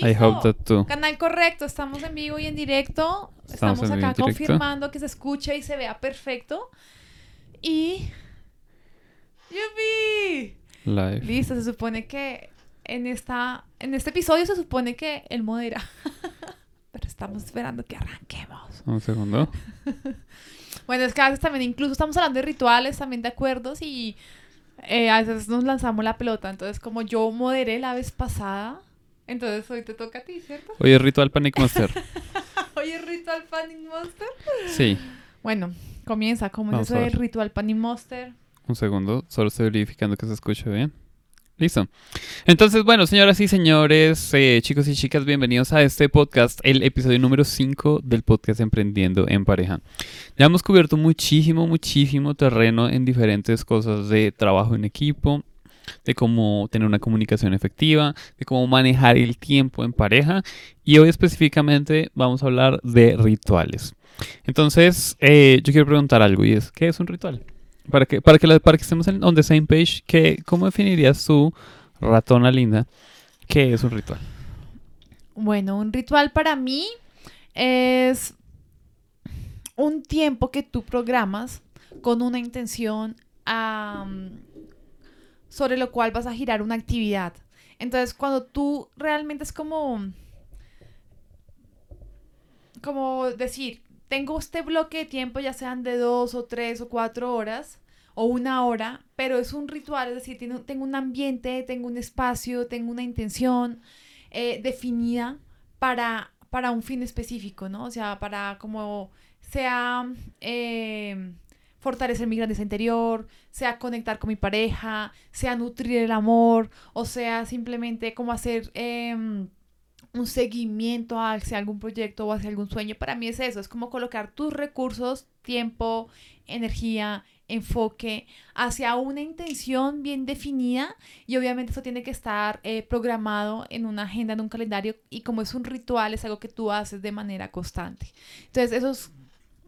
I hope that too. Canal correcto, estamos en vivo y en directo. Estamos acá confirmando que se escuche y se vea perfecto. Y. ¡Yupi! Live. Listo, se supone que en, esta, en este episodio se supone que él modera. Pero estamos esperando que arranquemos. Un segundo. Bueno, es que a veces también, incluso estamos hablando de rituales, también de acuerdos y eh, a veces nos lanzamos la pelota. Entonces, como yo moderé la vez pasada, entonces hoy te toca a ti, ¿cierto? Hoy es Ritual Panic Monster. Hoy es ritual Panic Monster. Sí. Bueno, comienza. ¿Cómo es eso del ritual Panic Monster? Un segundo. Solo estoy verificando que se escuche bien. Listo. Entonces, bueno, señoras y señores, eh, chicos y chicas, bienvenidos a este podcast, el episodio número 5 del podcast Emprendiendo en Pareja. Ya hemos cubierto muchísimo, muchísimo terreno en diferentes cosas de trabajo en equipo, de cómo tener una comunicación efectiva, de cómo manejar el tiempo en pareja y hoy específicamente vamos a hablar de rituales. Entonces, eh, yo quiero preguntar algo y es, ¿qué es un ritual? Para que, para que, la- estemos en on the same page, ¿qué, ¿cómo definirías tú, ratona linda, qué es un ritual? Bueno, un ritual para mí es un tiempo que tú programas con una intención am, sobre lo cual vas a girar una actividad. Entonces, cuando tú realmente es como como decir, tengo este bloque de tiempo, ya sean de dos o tres o cuatro horas o una hora, pero es un ritual, es decir, tengo un ambiente, tengo un espacio, tengo una intención eh, definida para, para un fin específico, ¿no? O sea, para como sea eh, fortalecer mi grandeza interior, sea conectar con mi pareja, sea nutrir el amor, o sea simplemente como hacer em, un seguimiento hacia algún proyecto o hacia algún sueño. Para mí es eso, es como colocar tus recursos, tiempo, energía, enfoque hacia una intención bien definida y obviamente eso tiene que estar eh, programado en una agenda, en un calendario y como es un ritual es algo que tú haces de manera constante. Entonces eso es,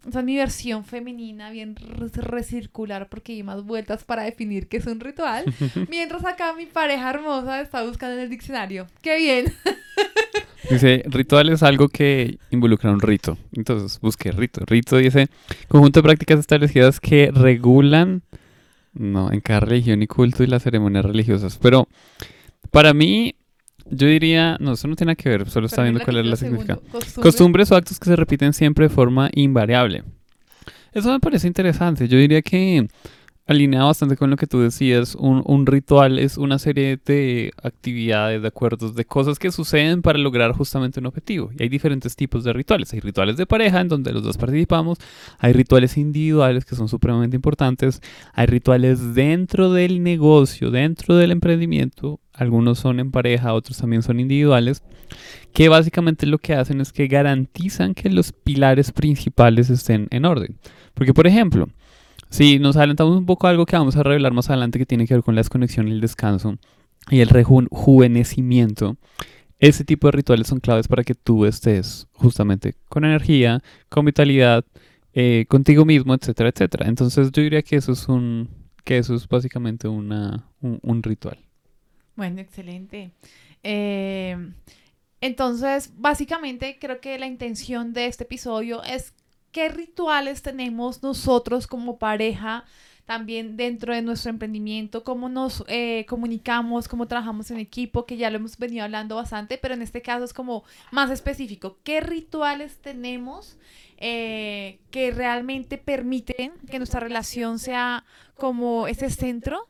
esa es mi versión femenina bien re- recircular porque hay más vueltas para definir qué es un ritual. Mientras acá mi pareja hermosa está buscando en el diccionario. ¡Qué bien! Dice, ritual es algo que involucra un rito. Entonces, busque rito. Rito dice, conjunto de prácticas establecidas que regulan, no, en cada religión y culto y las ceremonias religiosas. Pero para mí, yo diría, no, eso no tiene que ver, solo está viendo cuál es la lo significado. segundo, costumbre. Costumbres o actos que se repiten siempre de forma invariable. Eso me parece interesante. Yo diría que alinea bastante con lo que tú decías. Un, un ritual es una serie de actividades, de acuerdos, de cosas que suceden para lograr justamente un objetivo. Y hay diferentes tipos de rituales. Hay rituales de pareja en donde los dos participamos. Hay rituales individuales que son supremamente importantes. Hay rituales dentro del negocio, dentro del emprendimiento. Algunos son en pareja, otros también son individuales que básicamente lo que hacen es que garantizan que los pilares principales estén en orden. Porque, por ejemplo, si nos adelantamos un poco a algo que vamos a revelar más adelante que tiene que ver con la desconexión el descanso y el rejuvenecimiento, ese tipo de rituales son claves para que tú estés justamente con energía, con vitalidad, eh, contigo mismo, etcétera, etcétera. Entonces yo diría que eso es un, que eso es básicamente una, un, un ritual. Bueno, excelente. Eh, entonces, básicamente creo que la intención de este episodio es qué rituales tenemos nosotros como pareja, también dentro de nuestro emprendimiento, cómo nos eh, comunicamos, cómo trabajamos en equipo, que ya lo hemos venido hablando bastante, pero en este caso es como más específico. ¿Qué rituales tenemos eh, que realmente permiten que nuestra relación sea como ese centro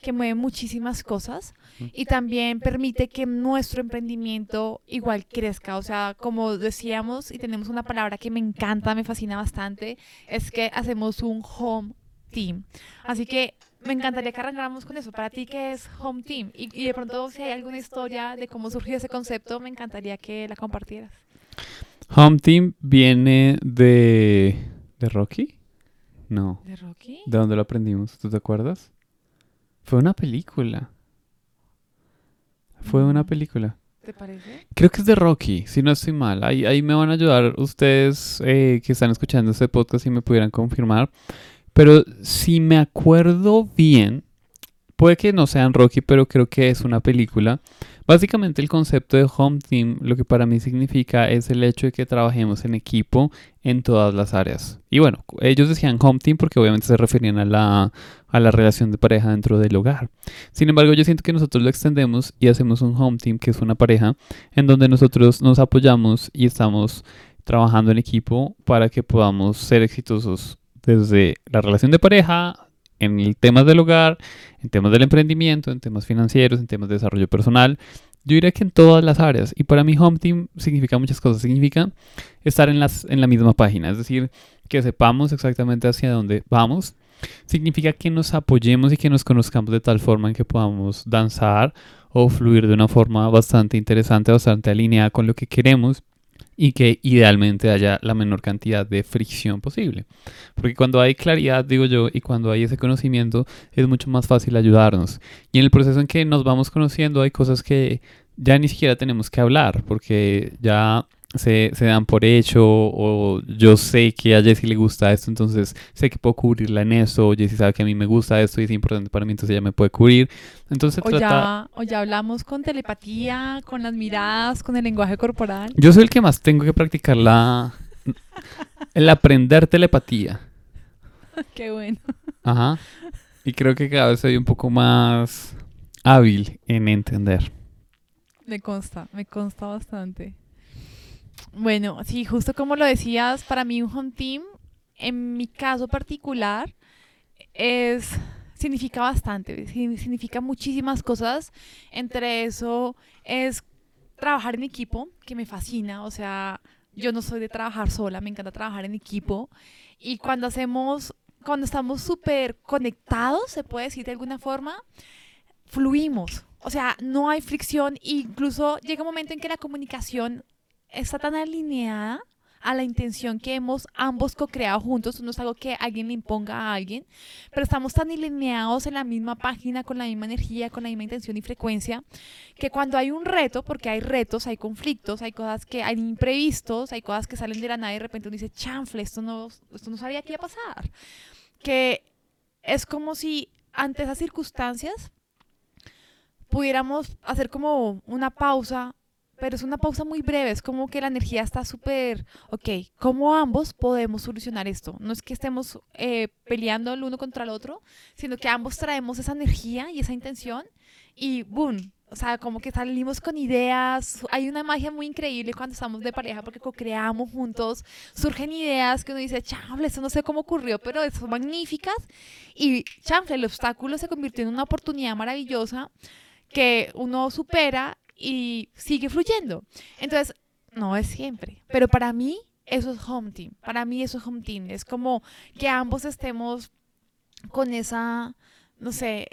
que mueve muchísimas cosas y también permite que nuestro emprendimiento igual crezca. O sea, como decíamos, y tenemos una palabra que me encanta, me fascina bastante, es que hacemos un home team. Así que me encantaría que arrancáramos con eso. Para ti, ¿qué es home team? Y, y de pronto, si hay alguna historia de cómo surgió ese concepto, me encantaría que la compartieras. Home Team viene de... ¿De Rocky? No. ¿De Rocky? ¿De dónde lo aprendimos? ¿Tú te acuerdas? Fue una película. Fue una Mm. película. ¿Te parece? Creo que es de Rocky, si no estoy mal. Ahí, ahí me van a ayudar ustedes eh, que están escuchando este podcast si me pudieran confirmar. Pero si me acuerdo bien, puede que no sean Rocky, pero creo que es una película. Básicamente el concepto de home team lo que para mí significa es el hecho de que trabajemos en equipo en todas las áreas. Y bueno, ellos decían home team porque obviamente se referían a la, a la relación de pareja dentro del hogar. Sin embargo, yo siento que nosotros lo extendemos y hacemos un home team que es una pareja en donde nosotros nos apoyamos y estamos trabajando en equipo para que podamos ser exitosos desde la relación de pareja en el tema del hogar, en temas del emprendimiento, en temas financieros, en temas de desarrollo personal. Yo diría que en todas las áreas. Y para mí Home Team significa muchas cosas. Significa estar en, las, en la misma página, es decir, que sepamos exactamente hacia dónde vamos. Significa que nos apoyemos y que nos conozcamos de tal forma en que podamos danzar o fluir de una forma bastante interesante, bastante alineada con lo que queremos y que idealmente haya la menor cantidad de fricción posible. Porque cuando hay claridad, digo yo, y cuando hay ese conocimiento, es mucho más fácil ayudarnos. Y en el proceso en que nos vamos conociendo hay cosas que ya ni siquiera tenemos que hablar, porque ya se, dan por hecho o yo sé que a Jessie le gusta esto, entonces sé que puedo cubrirla en eso, o Jessie sabe que a mí me gusta esto y es importante para mí, entonces ella me puede cubrir. Entonces o, ya, o ya hablamos con telepatía, con las miradas, con el lenguaje corporal. Yo soy el que más tengo que practicar la... el aprender telepatía. Qué bueno. Ajá. Y creo que cada vez soy un poco más hábil en entender. Me consta, me consta bastante. Bueno, sí, justo como lo decías, para mí un home team, en mi caso particular, es significa bastante, significa muchísimas cosas. Entre eso es trabajar en equipo, que me fascina, o sea, yo no soy de trabajar sola, me encanta trabajar en equipo. Y cuando hacemos, cuando estamos súper conectados, se puede decir de alguna forma, fluimos. O sea, no hay fricción, incluso llega un momento en que la comunicación está tan alineada a la intención que hemos ambos co-creado juntos, no es algo que alguien le imponga a alguien, pero estamos tan alineados en la misma página, con la misma energía, con la misma intención y frecuencia, que cuando hay un reto, porque hay retos, hay conflictos, hay cosas que hay imprevistos, hay cosas que salen de la nada y de repente uno dice, chanfle, esto no, esto no sabía que iba a pasar. Que es como si ante esas circunstancias pudiéramos hacer como una pausa pero es una pausa muy breve, es como que la energía está súper, ok, ¿cómo ambos podemos solucionar esto? No es que estemos eh, peleando el uno contra el otro, sino que ambos traemos esa energía y esa intención y boom, o sea, como que salimos con ideas, hay una magia muy increíble cuando estamos de pareja porque co-creamos juntos, surgen ideas que uno dice, chanfle, eso no sé cómo ocurrió, pero son magníficas y chanfle, el obstáculo se convirtió en una oportunidad maravillosa que uno supera y sigue fluyendo. Entonces, no es siempre, pero para mí eso es home team. Para mí eso es home team. Es como que ambos estemos con esa, no sé,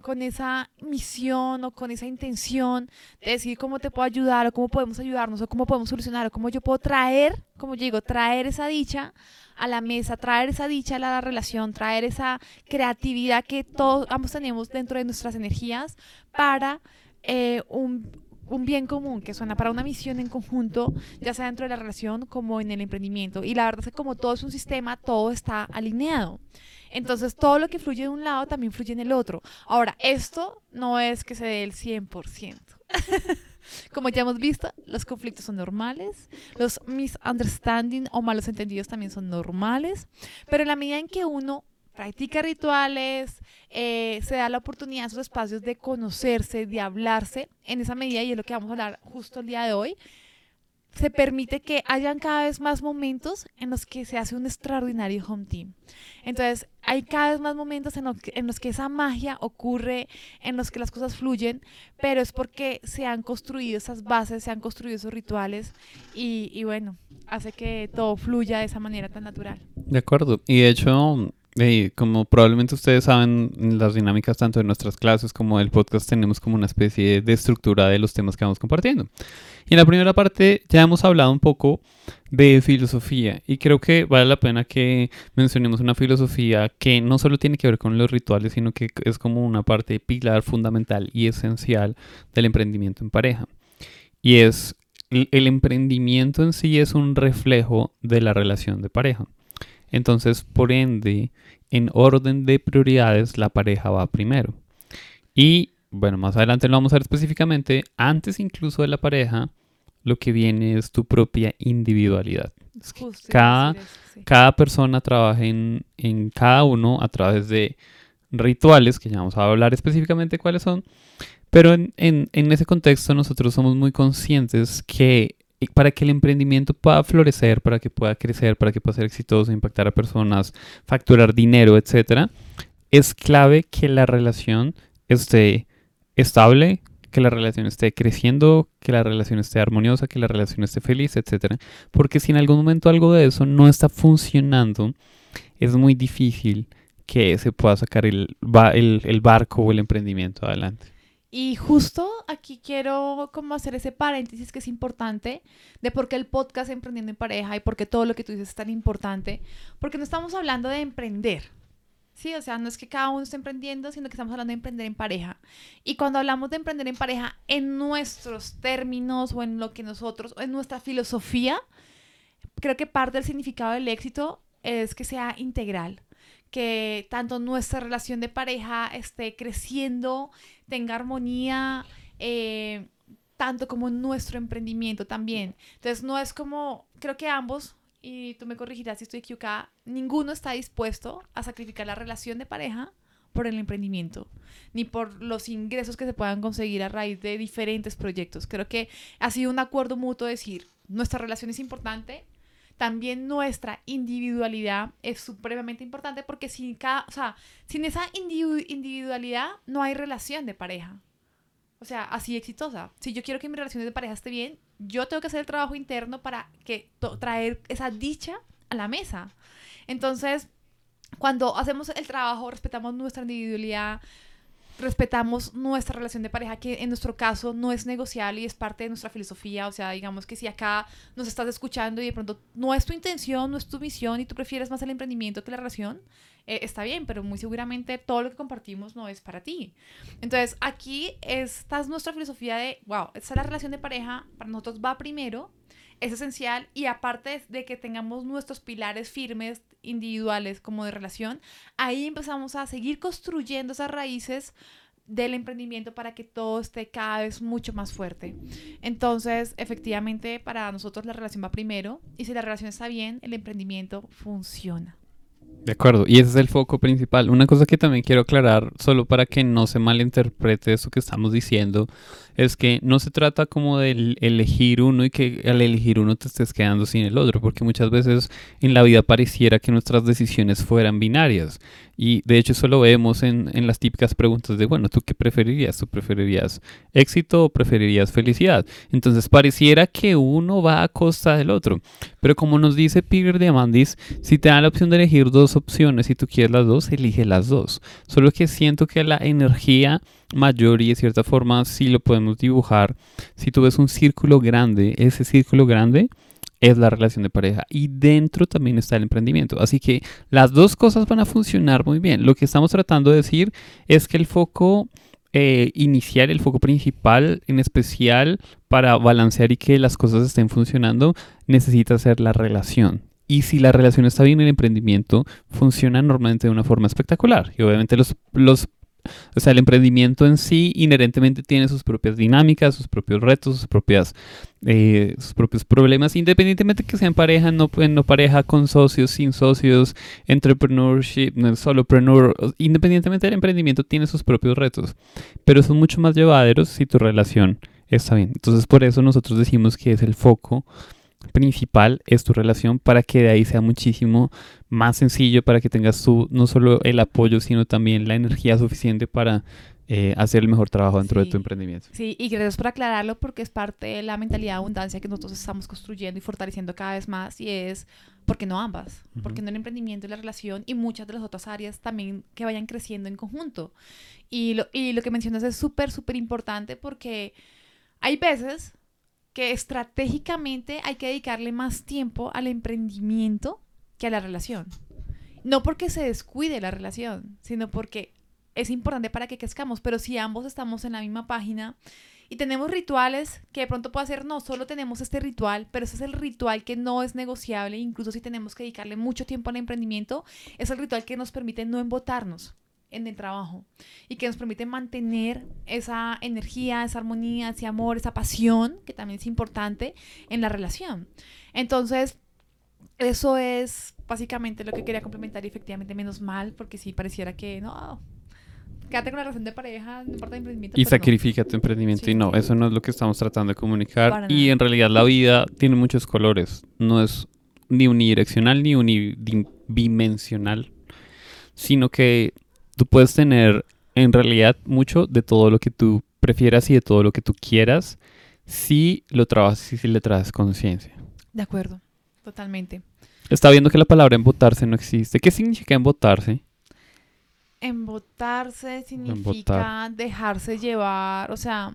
con esa misión o con esa intención de decir cómo te puedo ayudar o cómo podemos ayudarnos o cómo podemos solucionar o cómo yo puedo traer, como yo digo, traer esa dicha a la mesa, traer esa dicha a la relación, traer esa creatividad que todos ambos tenemos dentro de nuestras energías para eh, un, un bien común que suena para una misión en conjunto, ya sea dentro de la relación como en el emprendimiento. Y la verdad es que como todo es un sistema, todo está alineado. Entonces, todo lo que fluye de un lado también fluye en el otro. Ahora, esto no es que se dé el 100%. Como ya hemos visto, los conflictos son normales, los misunderstanding o malos entendidos también son normales, pero en la medida en que uno practica rituales, eh, se da la oportunidad en esos espacios de conocerse, de hablarse, en esa medida, y es lo que vamos a hablar justo el día de hoy, se permite que hayan cada vez más momentos en los que se hace un extraordinario home team. Entonces, hay cada vez más momentos en, en, los que esa magia ocurre, en los que las cosas fluyen, pero es porque se han construido esas bases, se han construido esos rituales y, y bueno, hace que todo fluya de esa manera tan natural. De acuerdo. Y de hecho, y como probablemente ustedes saben, las dinámicas tanto de nuestras clases como del podcast tenemos como una especie de estructura de los temas que vamos compartiendo. Y en la primera parte ya hemos hablado un poco de filosofía y creo que vale la pena que mencionemos una filosofía que no solo tiene que ver con los rituales, sino que es como una parte pilar fundamental y esencial del emprendimiento en pareja. Y es el emprendimiento en sí es un reflejo de la relación de pareja. Entonces, por ende, en orden de prioridades, la pareja va primero. Y bueno, más adelante lo vamos a ver específicamente, antes incluso de la pareja, lo que viene es tu propia individualidad. cada, cada persona trabaja en, en cada uno a través de rituales, que ya vamos a hablar específicamente cuáles son, pero en, en, en, ese contexto nosotros somos muy conscientes que para que el emprendimiento pueda florecer, para que pueda crecer, para que pueda ser exitoso, impactar a personas, facturar dinero, etc., es clave que la relación esté estable, que la relación esté creciendo, que la relación esté armoniosa, que la relación esté feliz, etc. Porque si en algún momento algo de eso no está funcionando, es muy difícil que se pueda sacar el, el, el barco o el emprendimiento adelante. Y justo aquí quiero como hacer ese paréntesis que es importante de por qué el podcast Emprendiendo en Pareja y por qué todo lo que tú dices es tan importante, porque no estamos hablando de emprender, ¿sí? O sea, no es que cada uno esté emprendiendo, sino que estamos hablando de emprender en pareja. Y cuando hablamos de emprender en pareja, en nuestros términos o en lo que nosotros, o en nuestra filosofía, creo que parte del significado del éxito es que sea integral que tanto nuestra relación de pareja esté creciendo, tenga armonía, eh, tanto como nuestro emprendimiento también. Entonces no es como, creo que ambos, y tú me corregirás si estoy equivocada, ninguno está dispuesto a sacrificar la relación de pareja por el emprendimiento, ni por los ingresos que se puedan conseguir a raíz de diferentes proyectos. Creo que ha sido un acuerdo mutuo decir, nuestra relación es importante, también nuestra individualidad es supremamente importante porque sin, cada, o sea, sin esa individualidad no hay relación de pareja. O sea, así exitosa. Si yo quiero que mi relación de pareja esté bien, yo tengo que hacer el trabajo interno para que traer esa dicha a la mesa. Entonces, cuando hacemos el trabajo, respetamos nuestra individualidad, respetamos nuestra relación de pareja, que en nuestro caso no es negociable y es parte de nuestra filosofía. O sea, digamos que si acá nos estás escuchando y de pronto no es tu intención, no es tu misión y tú prefieres más el emprendimiento que la relación, eh, está bien, pero muy seguramente todo lo que compartimos no es para ti. Entonces, aquí esta es nuestra filosofía de, wow, esta es la relación de pareja, para nosotros va primero, es esencial y aparte de que tengamos nuestros pilares firmes individuales como de relación, ahí empezamos a seguir construyendo esas raíces del emprendimiento para que todo esté cada vez mucho más fuerte. Entonces, efectivamente, para nosotros la relación va primero y si la relación está bien, el emprendimiento funciona. De acuerdo, y ese es el foco principal. Una cosa que también quiero aclarar, solo para que no se malinterprete eso que estamos diciendo, es que no se trata como de elegir uno y que al elegir uno te estés quedando sin el otro, porque muchas veces en la vida pareciera que nuestras decisiones fueran binarias. Y de hecho eso lo vemos en, en las típicas preguntas de, bueno, ¿tú qué preferirías? ¿Tú preferirías éxito o preferirías felicidad? Entonces pareciera que uno va a costa del otro. Pero como nos dice Peter Diamandis, si te dan la opción de elegir dos opciones y tú quieres las dos, elige las dos. Solo que siento que la energía mayor y de cierta forma si lo podemos dibujar. Si tú ves un círculo grande, ese círculo grande es la relación de pareja y dentro también está el emprendimiento. Así que las dos cosas van a funcionar muy bien. Lo que estamos tratando de decir es que el foco eh, inicial, el foco principal en especial para balancear y que las cosas estén funcionando, necesita ser la relación. Y si la relación está bien, el emprendimiento funciona normalmente de una forma espectacular. Y obviamente los, los o sea, el emprendimiento en sí inherentemente tiene sus propias dinámicas, sus propios retos, sus, propias, eh, sus propios problemas, independientemente que sean pareja, no, no pareja, con socios, sin socios, entrepreneurship, solopreneur, independientemente del emprendimiento tiene sus propios retos, pero son mucho más llevaderos si tu relación está bien. Entonces por eso nosotros decimos que es el foco principal es tu relación para que de ahí sea muchísimo más sencillo, para que tengas tú no solo el apoyo, sino también la energía suficiente para eh, hacer el mejor trabajo dentro de tu emprendimiento. Sí, y gracias por aclararlo porque es parte de la mentalidad de abundancia que nosotros estamos construyendo y fortaleciendo cada vez más y es porque no ambas, porque no el emprendimiento y la relación y muchas de las otras áreas también que vayan creciendo en conjunto. Y lo, y lo que mencionas es súper, súper importante porque hay veces que estratégicamente hay que dedicarle más tiempo al emprendimiento que a la relación. No porque se descuide la relación, sino porque es importante para que crezcamos, pero si ambos estamos en la misma página y tenemos rituales que de pronto puede ser, no, solo tenemos este ritual, pero ese es el ritual que no es negociable, incluso si tenemos que dedicarle mucho tiempo al emprendimiento, es el ritual que nos permite no embotarnos. En el trabajo y que nos permite mantener esa energía, esa armonía, ese amor, esa pasión, que también es importante en la relación. Entonces, eso es básicamente lo que quería complementar y efectivamente menos mal, porque si pareciera que no, quédate con la relación de pareja, no importa el emprendimiento. Y pues no. sacrifica tu emprendimiento. Sí, y no, sí. eso no es lo que estamos tratando de comunicar. Y en realidad la vida tiene muchos colores. No es ni unidireccional ni unidimensional. Sino que tú puedes tener en realidad mucho de todo lo que tú prefieras y de todo lo que tú quieras si lo trabajas y si le traes conciencia. De acuerdo, totalmente. Está viendo que la palabra embotarse no existe. ¿Qué significa embotarse? Embotarse significa Embotar. dejarse llevar, o sea,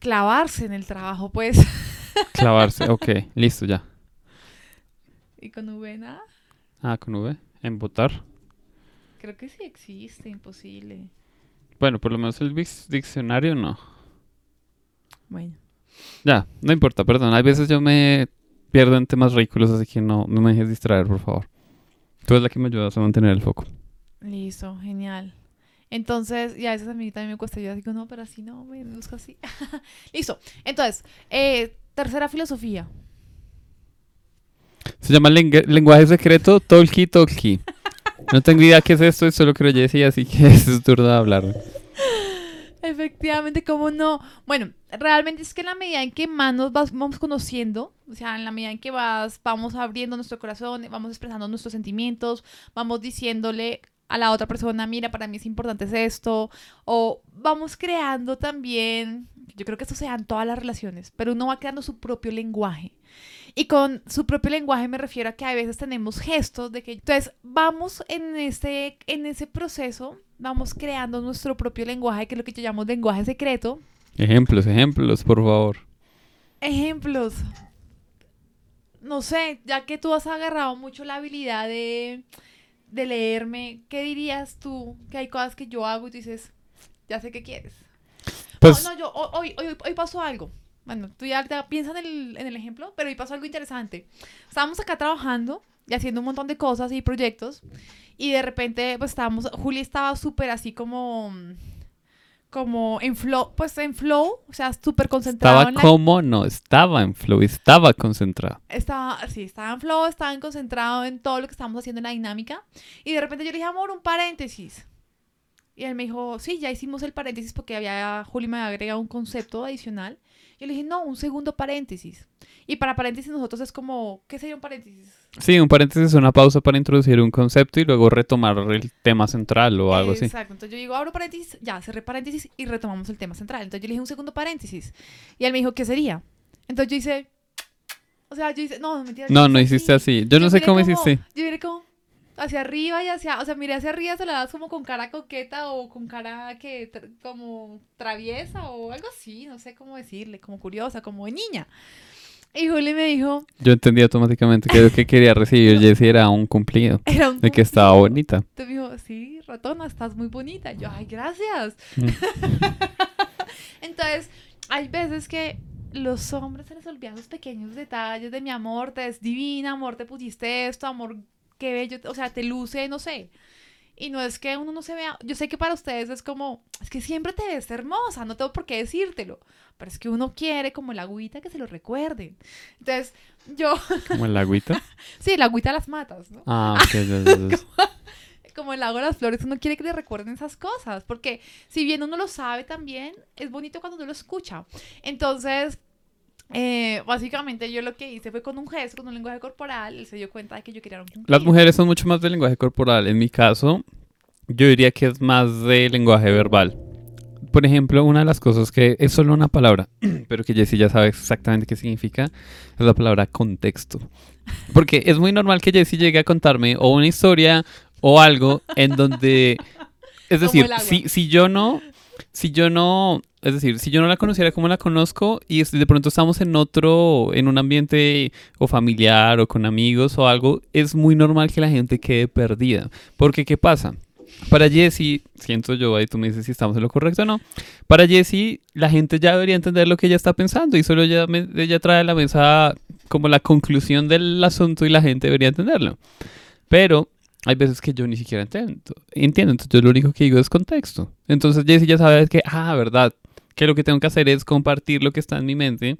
clavarse en el trabajo, pues. Clavarse. ok, listo ya. y con V nada. Ah, con V. Embotar. Creo que sí existe, imposible. Bueno, por lo menos el dic- diccionario no. Bueno, Ya, no importa, perdón. Hay veces yo me pierdo en temas ridículos, así que no, no me dejes distraer, por favor. Tú eres la que me ayudas a mantener el foco. listo, genial. Entonces, y a veces a mí también me cuesta, yo digo, no, pero así no, me busco así. listo. Entonces, eh, tercera filosofía. Se llama lenguaje secreto Tolki Tolki. No tengo idea qué es esto, es solo creo Jessy, así que es turno de hablar. Efectivamente, ¿cómo no? Bueno, realmente es que en la medida en que más nos vamos conociendo, o sea, en la medida en que vas, vamos abriendo nuestro corazón, vamos expresando nuestros sentimientos, vamos diciéndole a la otra persona, mira, para mí es importante es esto, o vamos creando también, yo creo que esto se en todas las relaciones, pero uno va creando su propio lenguaje. Y con su propio lenguaje me refiero a que a veces tenemos gestos de que entonces vamos en este en ese proceso vamos creando nuestro propio lenguaje que es lo que yo llamo lenguaje secreto. Ejemplos, ejemplos, por favor. Ejemplos. No sé, ya que tú has agarrado mucho la habilidad de de leerme, ¿qué dirías tú? Que hay cosas que yo hago y tú dices, ya sé qué quieres. Pues, No, no, yo, hoy, hoy, hoy pasó algo. Bueno, tú ya, ya piensas en el, en el ejemplo, pero hoy pasó algo interesante. Estábamos acá trabajando y haciendo un montón de cosas y proyectos. Y de repente, pues estábamos, Juli estaba súper así como, como en flow, pues en flow, o sea, súper concentrado. estaba la- como, no, estaba en flow, estaba concentrado. estaba, sí, estaba en flow, estaba en concentrado en todo lo que estábamos haciendo en la dinámica. Y de repente yo le dije, amor, un paréntesis. Y él me dijo, sí, ya hicimos el paréntesis porque había, Juli me había agregado un concepto adicional. Yo le dije, no, un segundo paréntesis. Y para paréntesis nosotros es como, ¿qué sería un paréntesis? Sí, un paréntesis es una pausa para introducir un concepto y luego retomar el tema central o algo así. Exacto. Entonces yo digo, abro paréntesis, ya, cerré paréntesis y retomamos el tema central. Entonces yo le dije un segundo paréntesis. Y él me dijo, ¿qué sería? Entonces yo hice, o sea, yo hice, no, no, mentira. yo No, no hiciste así. Yo no sé cómo como- hiciste. Yo miré como hacia arriba y hacia, o sea, miré hacia arriba, se la das como con cara coqueta o con cara que tra- como traviesa o algo así, no sé cómo decirle, como curiosa, como niña. Y Juli me dijo, Yo entendí automáticamente que lo que quería recibir Jessie era un cumplido. era un De que estaba cumplido. bonita. Entonces me dijo, sí, ratona, estás muy bonita. Yo, ay, gracias. Mm. Entonces, hay veces que los hombres se les olvidan los pequeños detalles de mi amor, te es divina, amor, te pusiste esto, amor, qué bello, o sea, te luce, no sé. Y no es que uno no se vea, yo sé que para ustedes es como, es que siempre te ves hermosa, no tengo por qué decírtelo, pero es que uno quiere como la agüita que se lo recuerden. Entonces, yo, Como el agüita. sí, la agüita las matas, ¿no? Ah, ok. ya, ya. como el lago de las flores, uno quiere que le recuerden esas cosas, porque si bien uno lo sabe también, es bonito cuando uno lo escucha. Entonces, eh, básicamente yo lo que hice fue con un gesto, con un lenguaje corporal, él se dio cuenta de que yo quería un cumplido. Las mujeres son mucho más de lenguaje corporal. En mi caso, yo diría que es más de lenguaje verbal. Por ejemplo, una de las cosas que es solo una palabra, pero que Jessie ya sabe exactamente qué significa, es la palabra contexto. Porque es muy normal que Jessie llegue a contarme o una historia o algo en donde... Es decir, si, si yo no... Si yo no... Es decir, si yo no la conociera como la conozco y de pronto estamos en otro, en un ambiente o familiar o con amigos o algo, es muy normal que la gente quede perdida. Porque, ¿qué pasa? Para Jessie, siento yo, ahí tú me dices si estamos en lo correcto o no. Para Jessie, la gente ya debería entender lo que ella está pensando y solo ella, ella trae a la mesa como la conclusión del asunto y la gente debería entenderlo. Pero hay veces que yo ni siquiera entiendo. Entiendo, entonces yo lo único que digo es contexto. Entonces Jessy ya sabe que, ah, verdad, que lo que tengo que hacer es compartir lo que está en mi mente,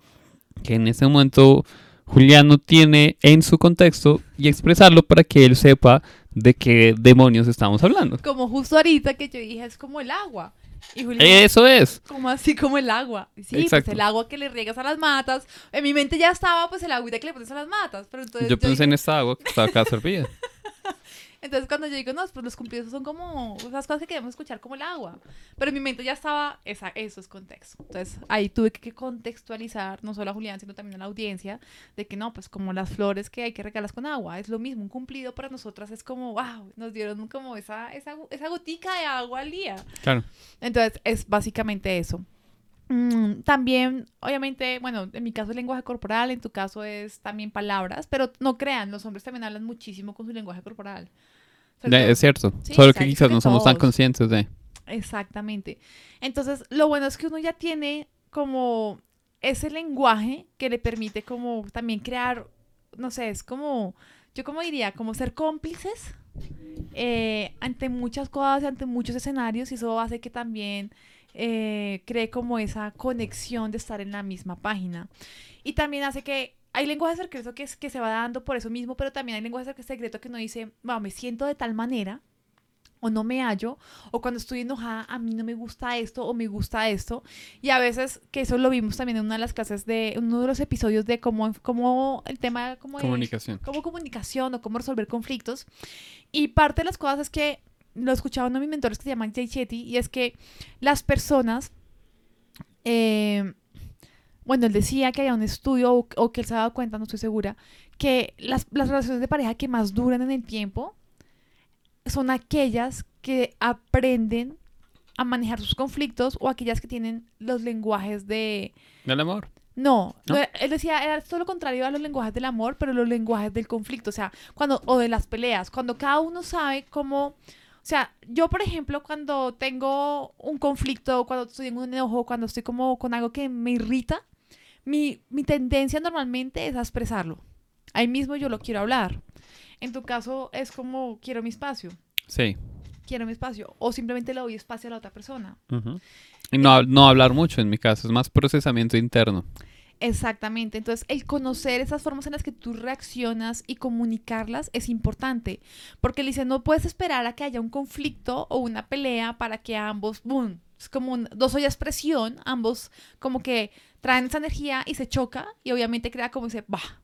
que en ese momento Julián no tiene en su contexto y expresarlo para que él sepa de qué demonios estamos hablando. Como justo ahorita que yo dije, es como el agua. Y Julián, Eso es. como así como el agua. Sí, Exacto. pues el agua que le riegas a las matas. En mi mente ya estaba pues el agüita que le pones a las matas. Pero entonces, Yo pensé dije- en esta agua que estaba acá servida. entonces cuando yo digo, no, pues los cumplidos son como esas cosas que queremos escuchar como el agua. Pero en mi mente ya estaba, esa, eso es contexto. Entonces ahí tuve que contextualizar, no solo a Julián, sino también a la audiencia, de que no, pues como las flores que hay que regalarlas con agua. Es lo mismo, un cumplido para nosotras es como, wow, nos dieron como esa, esa, esa gotica de agua al día. Claro. Entonces, es básicamente eso. Mm, también, obviamente, bueno, en mi caso es lenguaje corporal, en tu caso es también palabras, pero no crean, los hombres también hablan muchísimo con su lenguaje corporal. De- es cierto. Sí, Solo que quizás no somos tan conscientes de. Exactamente. Entonces, lo bueno es que uno ya tiene como ese lenguaje que le permite como también crear, no sé, es como, yo como diría, como ser cómplices eh, ante muchas cosas, ante muchos escenarios y eso hace que también eh, cree como esa conexión de estar en la misma página. Y también hace que hay lenguaje secreto que, es, que se va dando por eso mismo, pero también hay lenguaje secreto que uno dice, "Wow, me siento de tal manera o no me hallo, o cuando estoy enojada, a mí no me gusta esto o me gusta esto. Y a veces, que eso lo vimos también en una de las clases de, uno de los episodios de cómo, cómo el tema como de- Comunicación. como comunicación o cómo resolver conflictos. Y parte de las cosas es que lo escuchaba uno de mis mentores que se llama Jay y es que las personas, eh, bueno, él decía que había un estudio o, o que él se ha dado cuenta, no estoy segura, que las, las relaciones de pareja que más duran en el tiempo son aquellas que aprenden a manejar sus conflictos o aquellas que tienen los lenguajes de... Del amor. No, ¿No? no, él decía, era todo lo contrario a los lenguajes del amor, pero los lenguajes del conflicto, o sea, cuando, o de las peleas, cuando cada uno sabe cómo, o sea, yo por ejemplo, cuando tengo un conflicto, cuando estoy en un enojo, cuando estoy como con algo que me irrita, mi, mi tendencia normalmente es a expresarlo. Ahí mismo yo lo quiero hablar. En tu caso es como quiero mi espacio, Sí. quiero mi espacio, o simplemente le doy espacio a la otra persona. Y no, no hablar mucho en mi caso, es más procesamiento interno. Exactamente. Entonces, el conocer esas formas en las que tú reaccionas y comunicarlas es importante. Porque, dice, no puedes esperar a que haya un conflicto o una pelea para que ambos, boom, es como un- dos ollas presión, ambos como que traen esa energía y se choca y obviamente crea como ese, bah,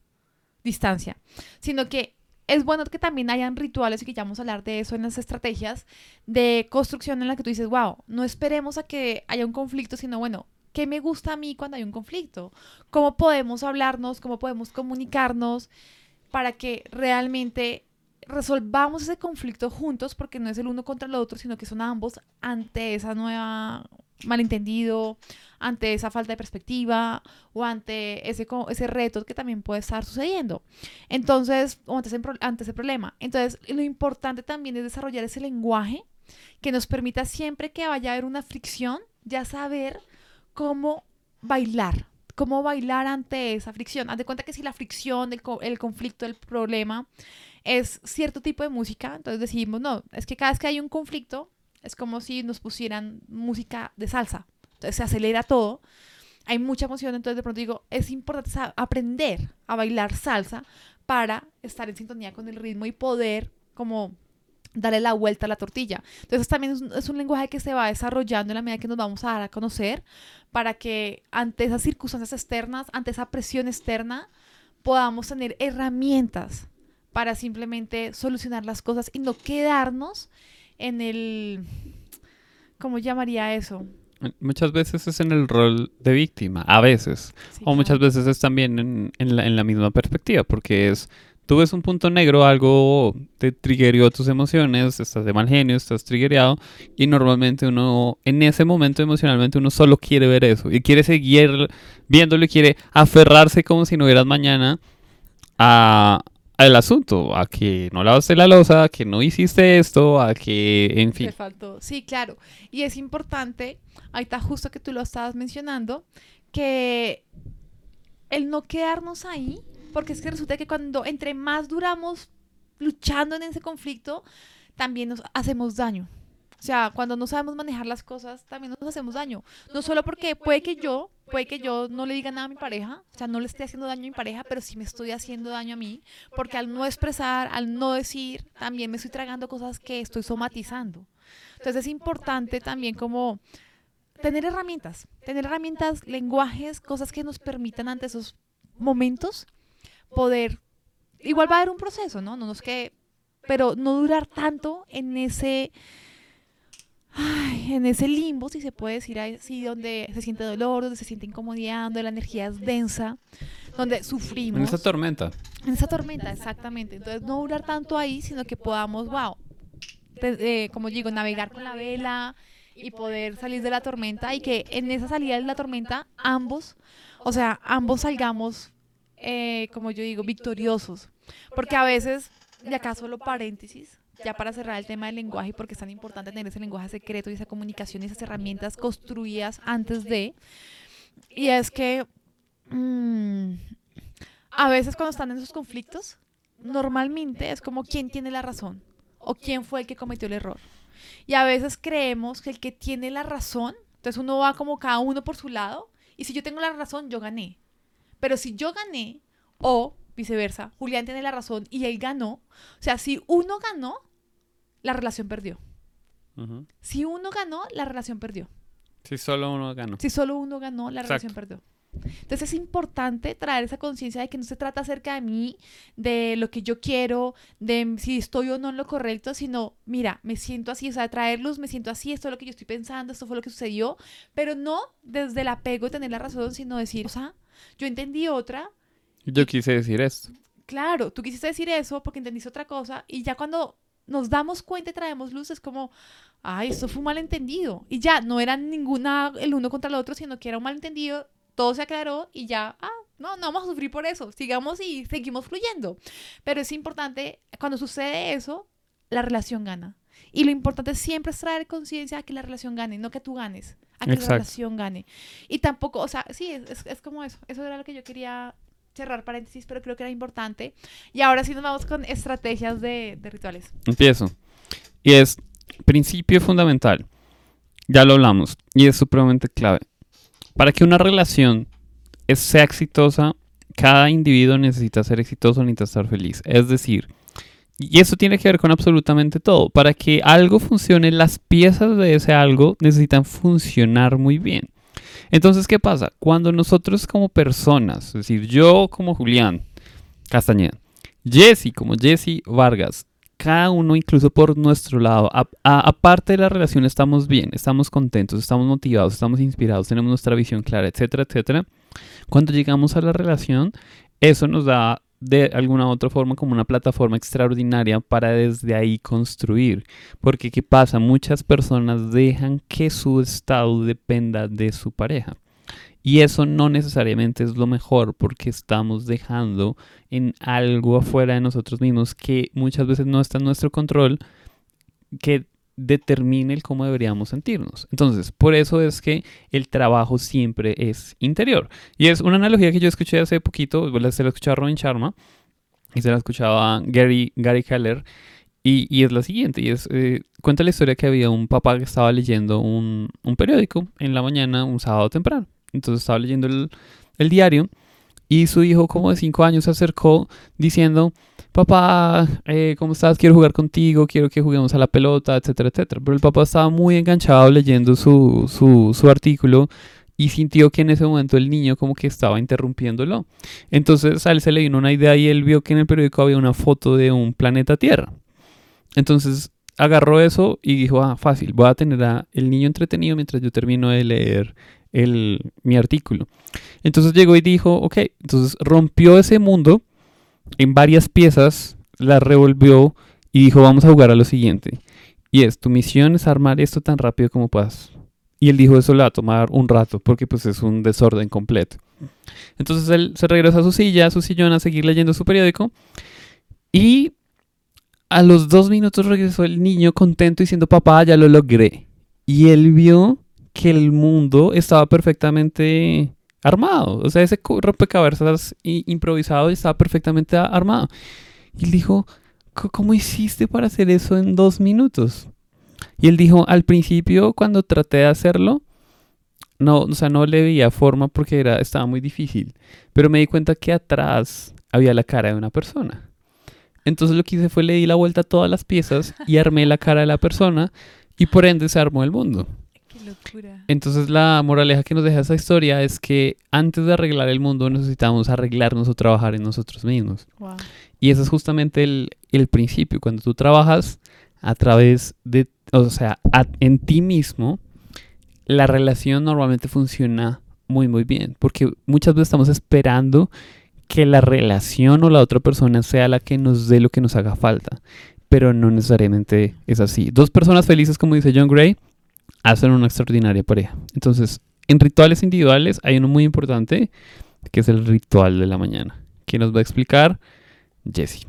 distancia. Sino que es bueno que también hayan rituales y que ya vamos a hablar de eso en las estrategias de construcción en la que tú dices, wow, no esperemos a que haya un conflicto, sino bueno, ¿qué me gusta a mí cuando hay un conflicto? ¿Cómo podemos hablarnos? ¿Cómo podemos comunicarnos para que realmente resolvamos ese conflicto juntos? Porque no es el uno contra el otro, sino que son ambos ante esa nueva malentendido, ante esa falta de perspectiva o ante ese, ese reto que también puede estar sucediendo. Entonces, o ante ese, ante ese problema. Entonces, lo importante también es desarrollar ese lenguaje que nos permita siempre que vaya a haber una fricción, ya saber cómo bailar, cómo bailar ante esa fricción. Haz de cuenta que si la fricción, el, el conflicto, el problema es cierto tipo de música, entonces decimos, no, es que cada vez que hay un conflicto, es como si nos pusieran música de salsa. Entonces se acelera todo, hay mucha emoción, entonces de pronto digo, es importante aprender a bailar salsa para estar en sintonía con el ritmo y poder como darle la vuelta a la tortilla. Entonces también es un lenguaje que se va desarrollando en la medida que nos vamos a dar a conocer para que ante esas circunstancias externas, ante esa presión externa, podamos tener herramientas para simplemente solucionar las cosas y no quedarnos en el, ¿cómo llamaría eso? Muchas veces es en el rol de víctima, a veces. Sí, O muchas claro. veces es también en, en la, en la misma perspectiva, porque es, tú ves un punto negro, algo te triggerió tus emociones, estás de mal genio, estás triggereado, y normalmente uno, en ese momento emocionalmente, uno solo quiere ver eso, y quiere seguir viéndolo y quiere aferrarse como si no hubieras mañana a al asunto, a que no lavaste la losa, a que no hiciste esto, a que, en fin. Te faltó. Sí, claro. Y es importante, ahí está justo que tú lo estabas mencionando, que el no quedarnos ahí, porque es que resulta que cuando entre más duramos luchando en ese conflicto, también nos hacemos daño. O sea, cuando no sabemos manejar las cosas, también nos hacemos daño. No solo porque puede que yo, puede que yo no le diga nada a mi pareja, o sea, no le esté haciendo daño a mi pareja, pero sí me estoy haciendo daño a mí, porque al no expresar, al no decir, también me estoy tragando cosas que estoy somatizando. Entonces es importante también como tener herramientas, tener herramientas, lenguajes, cosas que nos permitan ante esos momentos poder, igual va a haber un proceso, ¿no? No nos que, pero no durar tanto en ese en ese limbo, si se puede decir así, donde se siente dolor, donde se siente incomodidad, donde la energía es densa, donde sufrimos. En esa tormenta. En esa tormenta, exactamente. Entonces, no durar tanto ahí, sino que podamos, wow, eh, como digo, navegar con la vela y poder salir de la tormenta y que en esa salida de la tormenta ambos, o sea, ambos salgamos, eh, como yo digo, victoriosos. Porque a veces, y acá solo paréntesis, ya para cerrar el tema del lenguaje, porque es tan importante tener ese lenguaje secreto y esa comunicación y esas herramientas construidas antes de, y es que mm, a veces cuando están en esos conflictos, normalmente es como quién tiene la razón o quién fue el que cometió el error. Y a veces creemos que el que tiene la razón, entonces uno va como cada uno por su lado, y si yo tengo la razón, yo gané. Pero si yo gané, o viceversa, Julián tiene la razón y él ganó, o sea, si uno ganó, la relación perdió. Si uno ganó, la relación perdió. Si solo uno ganó. Si solo uno ganó, la relación perdió. Entonces es importante traer esa conciencia de que no se trata acerca de mí, de lo que yo quiero, de si estoy o no en lo correcto, sino, mira, me siento así, o sea, traer luz, me siento así, esto es lo que yo estoy pensando, esto fue lo que sucedió, pero no desde el apego de tener la razón, sino decir, o sea, yo entendí otra. Yo quise decir esto. Claro, tú quisiste decir eso porque entendiste otra cosa y ya cuando nos damos cuenta y traemos luz, es como, ay, esto fue un malentendido. Y ya, no era ninguna el uno contra el otro, sino que era un malentendido, todo se aclaró y ya, ah, no, no vamos a sufrir por eso, sigamos y seguimos fluyendo. Pero es importante, cuando sucede eso, la relación gana. Y lo importante siempre es traer conciencia a que la relación gane, no que tú ganes, a que la relación gane. Y tampoco, o sea, sí, es, es, como eso. Eso era lo que yo quería cerrar paréntesis, pero creo que era importante. Y ahora sí nos vamos con estrategias de, rituales. Empiezo. Y es principio fundamental. Ya lo hablamos. Y es supremamente clave. Para que una relación sea exitosa, cada individuo necesita ser exitoso, necesita estar feliz. Es decir, y eso tiene que ver con absolutamente todo. Para que algo funcione, las piezas de ese algo necesitan funcionar muy bien. Entonces, ¿qué pasa? Cuando nosotros como personas, es decir, yo como Julián Castañeda, Jesse como Jesse Vargas, cada uno incluso por nuestro lado, aparte de la relación estamos bien, estamos contentos, estamos motivados, estamos inspirados, tenemos nuestra visión clara, etcétera, etcétera. Cuando llegamos a la relación, eso nos da de alguna u otra forma como una plataforma extraordinaria para desde ahí construir. Porque ¿qué pasa? Muchas personas dejan que su estado dependa de su pareja. Y eso no necesariamente es lo mejor porque estamos dejando en algo afuera de nosotros mismos que muchas veces no está en nuestro control, que determine el cómo deberíamos sentirnos. Entonces, por eso es que el trabajo siempre es interior. Y es una analogía que yo escuché hace poquito, se la escuchaba Robin Sharma y se la escuchaba Gary, Gary Keller. Y, y es la siguiente, y es, eh, cuenta la historia que había un papá que estaba leyendo un, un, periódico en la mañana, un sábado temprano. Entonces estaba leyendo el, el diario y su hijo como de 5 años se acercó diciendo, papá, eh, ¿cómo estás? Quiero jugar contigo, quiero que juguemos a la pelota, etcétera, etcétera. Pero el papá estaba muy enganchado leyendo su, su, artículo y sintió que en ese momento el niño como que estaba interrumpiéndolo. Entonces a él se le vino una idea y él vio que en el periódico había una foto de un planeta Tierra. Entonces agarró eso y dijo, ah, fácil, voy a tener a el niño entretenido mientras yo termino de leer el, mi artículo. Entonces llegó y dijo, ok, entonces rompió ese mundo en varias piezas, la revolvió y dijo, vamos a jugar a lo siguiente. Y es, tu misión es armar esto tan rápido como puedas. Y él dijo, eso le va a tomar un rato, porque pues es un desorden completo. Entonces él se regresa a su silla, a su sillón, a seguir leyendo su periódico. Y a los dos minutos regresó el niño contento diciendo, papá, ya lo logré. Y él vio que el mundo estaba perfectamente armado. O sea, ese rompecabezas improvisado estaba perfectamente armado. Y él dijo, "C- ¿cómo hiciste para hacer eso en dos minutos? Y él dijo, al principio cuando traté de hacerlo, no, o sea, no le veía forma porque era, estaba muy difícil. Pero me di cuenta que atrás había la cara de una persona. Entonces lo que hice fue le di la vuelta a todas las piezas y armé la cara de la persona y por ende se armó el mundo. Locura. Entonces la moraleja que nos deja esa historia es que antes de arreglar el mundo necesitamos arreglarnos o trabajar en nosotros mismos. Wow. Y ese es justamente el, el principio. Cuando tú trabajas a través de, o sea, a- en ti mismo, la relación normalmente funciona muy, muy bien. Porque muchas veces estamos esperando que la relación o la otra persona sea la que nos dé lo que nos haga falta. Pero no necesariamente es así. Dos personas felices, como dice John Gray, hacen una extraordinaria pareja. Entonces, en rituales individuales hay uno muy importante que es el ritual de la mañana. que nos va a explicar? Jessie.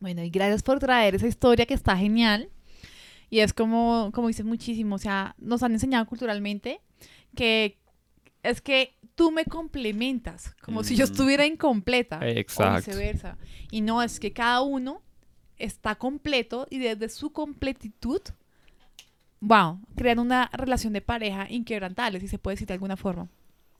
Bueno, y gracias por traer esa historia que está genial. Y es como, como dices muchísimo, o sea, nos han enseñado culturalmente que es que tú me complementas, como si yo Mm. estuviera incompleta. O Exacto. viceversa. Y no, es que cada uno está completo y desde su completitud, wow, crean una relación de pareja inquebrantable, si se puede decir de alguna forma.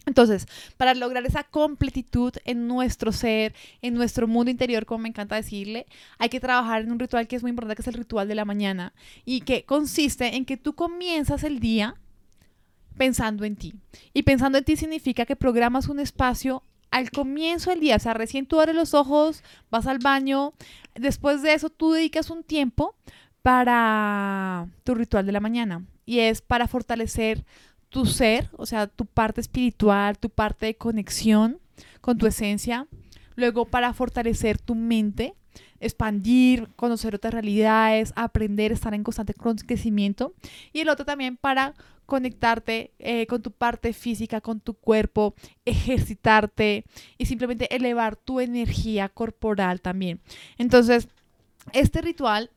Entonces, para lograr esa completitud en nuestro ser, en nuestro mundo interior, como me encanta decirle, hay que trabajar en un ritual que es muy importante, que es el ritual de la mañana, y que consiste en que tú comienzas el día pensando en ti. Y pensando en ti significa que programas un espacio al comienzo del día, o sea, recién tú abres los ojos, vas al baño, después de eso tú dedicas un tiempo para tu ritual de la mañana y es para fortalecer tu ser, o sea, tu parte espiritual, tu parte de conexión con tu esencia, luego para fortalecer tu mente, expandir, conocer otras realidades, aprender, estar en constante crecimiento y el otro también para conectarte eh, con tu parte física, con tu cuerpo, ejercitarte y simplemente elevar tu energía corporal también. Entonces, este ritual